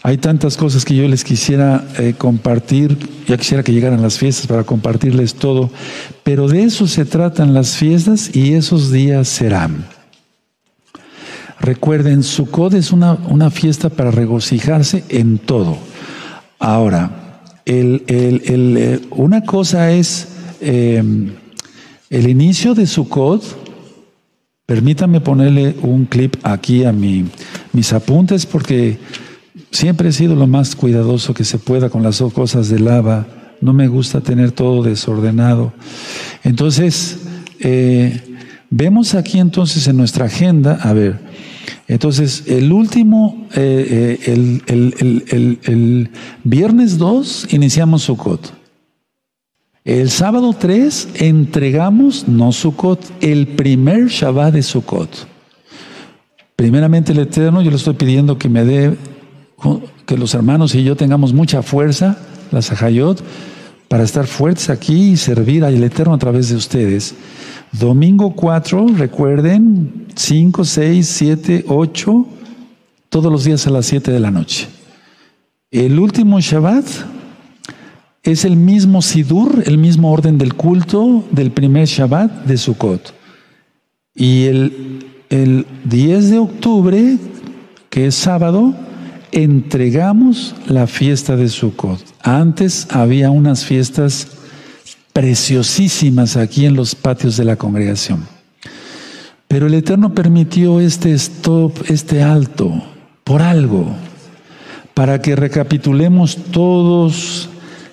hay tantas cosas que yo les quisiera eh, compartir, ya quisiera que llegaran las fiestas para compartirles todo, pero de eso se tratan las fiestas y esos días serán. Recuerden, Sukkot es una, una fiesta para regocijarse en todo. Ahora, el, eh, una cosa es em, el inicio de Sukkot. Permítame ponerle un clip aquí a mi, mis apuntes porque siempre he sido lo más cuidadoso que se pueda con las cosas de lava. No me gusta tener todo desordenado. Entonces, eh, vemos aquí entonces en nuestra agenda, a ver, entonces, el último, eh, eh, el, viernes 2 iniciamos Sukkot. El sábado 3 entregamos, no Sukkot, el primer Shabbat de Sukkot. Primeramente el Eterno, yo le estoy pidiendo que me dé que los hermanos y yo tengamos mucha fuerza, la Sahayot, para estar fuertes aquí y servir al Eterno a través de ustedes. Domingo 4, recuerden, 5, 6, 7, 8, todos los días a las 7 de la noche. El último Shabbat es el mismo Sidur, el mismo orden del culto del primer Shabbat de Sukkot. Y el, el 10 de octubre, que es sábado, entregamos la fiesta de Sukkot. Antes había unas fiestas preciosísimas aquí en los patios de la congregación. Pero el Eterno permitió este stop, este alto, por algo, para que recapitulemos todos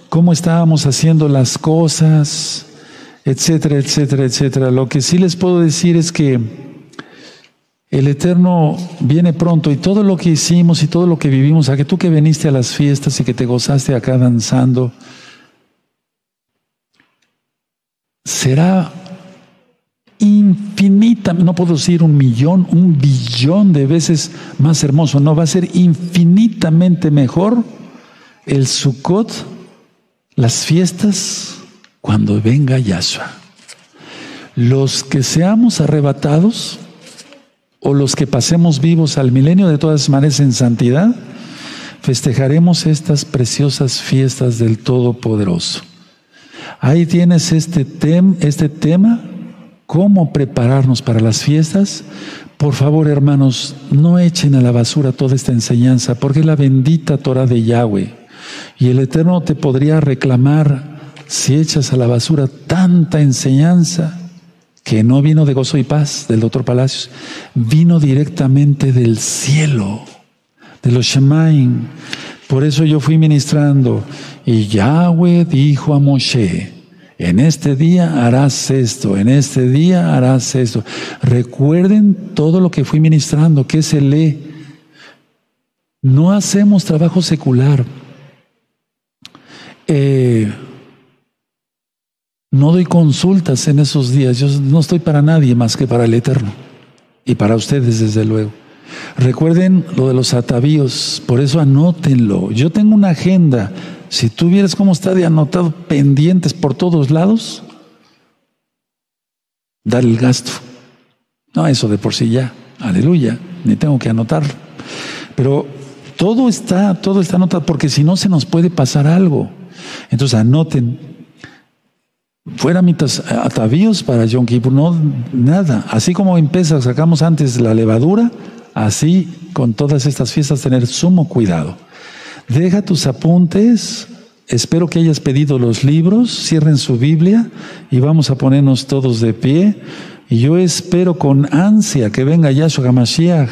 cómo estábamos haciendo las cosas, etcétera, etcétera, etcétera. Lo que sí les puedo decir es que el Eterno viene pronto y todo lo que hicimos y todo lo que vivimos, a que tú que viniste a las fiestas y que te gozaste acá danzando, será infinita, no puedo decir un millón, un billón de veces más hermoso, no, va a ser infinitamente mejor el Sukkot las fiestas cuando venga Yahshua. Los que seamos arrebatados o los que pasemos vivos al milenio de todas maneras en santidad, festejaremos estas preciosas fiestas del Todopoderoso. Ahí tienes este, este tema, cómo prepararnos para las fiestas. Por favor, hermanos, no echen a la basura toda esta enseñanza, porque es la bendita Torah de Yahweh. Y el Eterno te podría reclamar si echas a la basura tanta enseñanza que no vino de gozo y paz del otro palacio, vino directamente del cielo, de los Shemaim. Por eso yo fui ministrando y Yahweh dijo a Moshe, en este día harás esto, en este día harás esto. Recuerden todo lo que fui ministrando, que se lee. No hacemos trabajo secular, eh, no doy consultas en esos días. Yo no estoy para nadie más que para el Eterno. Y para ustedes, desde luego. Recuerden lo de los atavíos, por eso anótenlo. Yo tengo una agenda. Si tú vieras cómo está de anotado pendientes por todos lados, dar el gasto. No, eso de por sí ya. Aleluya. Ni tengo que anotarlo. Pero todo está, todo está anotado, porque si no se nos puede pasar algo. Entonces anoten, fuera mitas atavíos para Yom Kippur, no nada. Así como en Pesach sacamos antes la levadura, así con todas estas fiestas tener sumo cuidado. Deja tus apuntes. Espero que hayas pedido los libros, cierren su Biblia y vamos a ponernos todos de pie. Y yo espero con ansia que venga Yahshua HaMashiach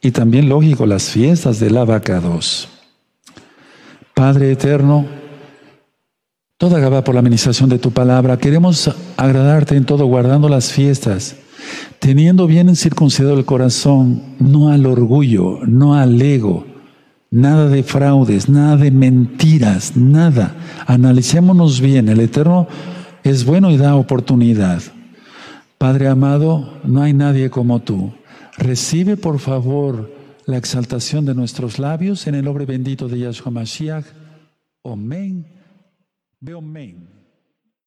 y también, lógico, las fiestas del Abacados. Padre eterno, toda Gabá por la administración de tu palabra, queremos agradarte en todo, guardando las fiestas, teniendo bien circuncidado el corazón, no al orgullo, no al ego, nada de fraudes, nada de mentiras, nada. Analicémonos bien, el Eterno es bueno y da oportunidad. Padre amado, no hay nadie como tú. Recibe por favor la exaltación de nuestros labios en el nombre bendito de Yahshua Mashiach. Amén. Ve amén.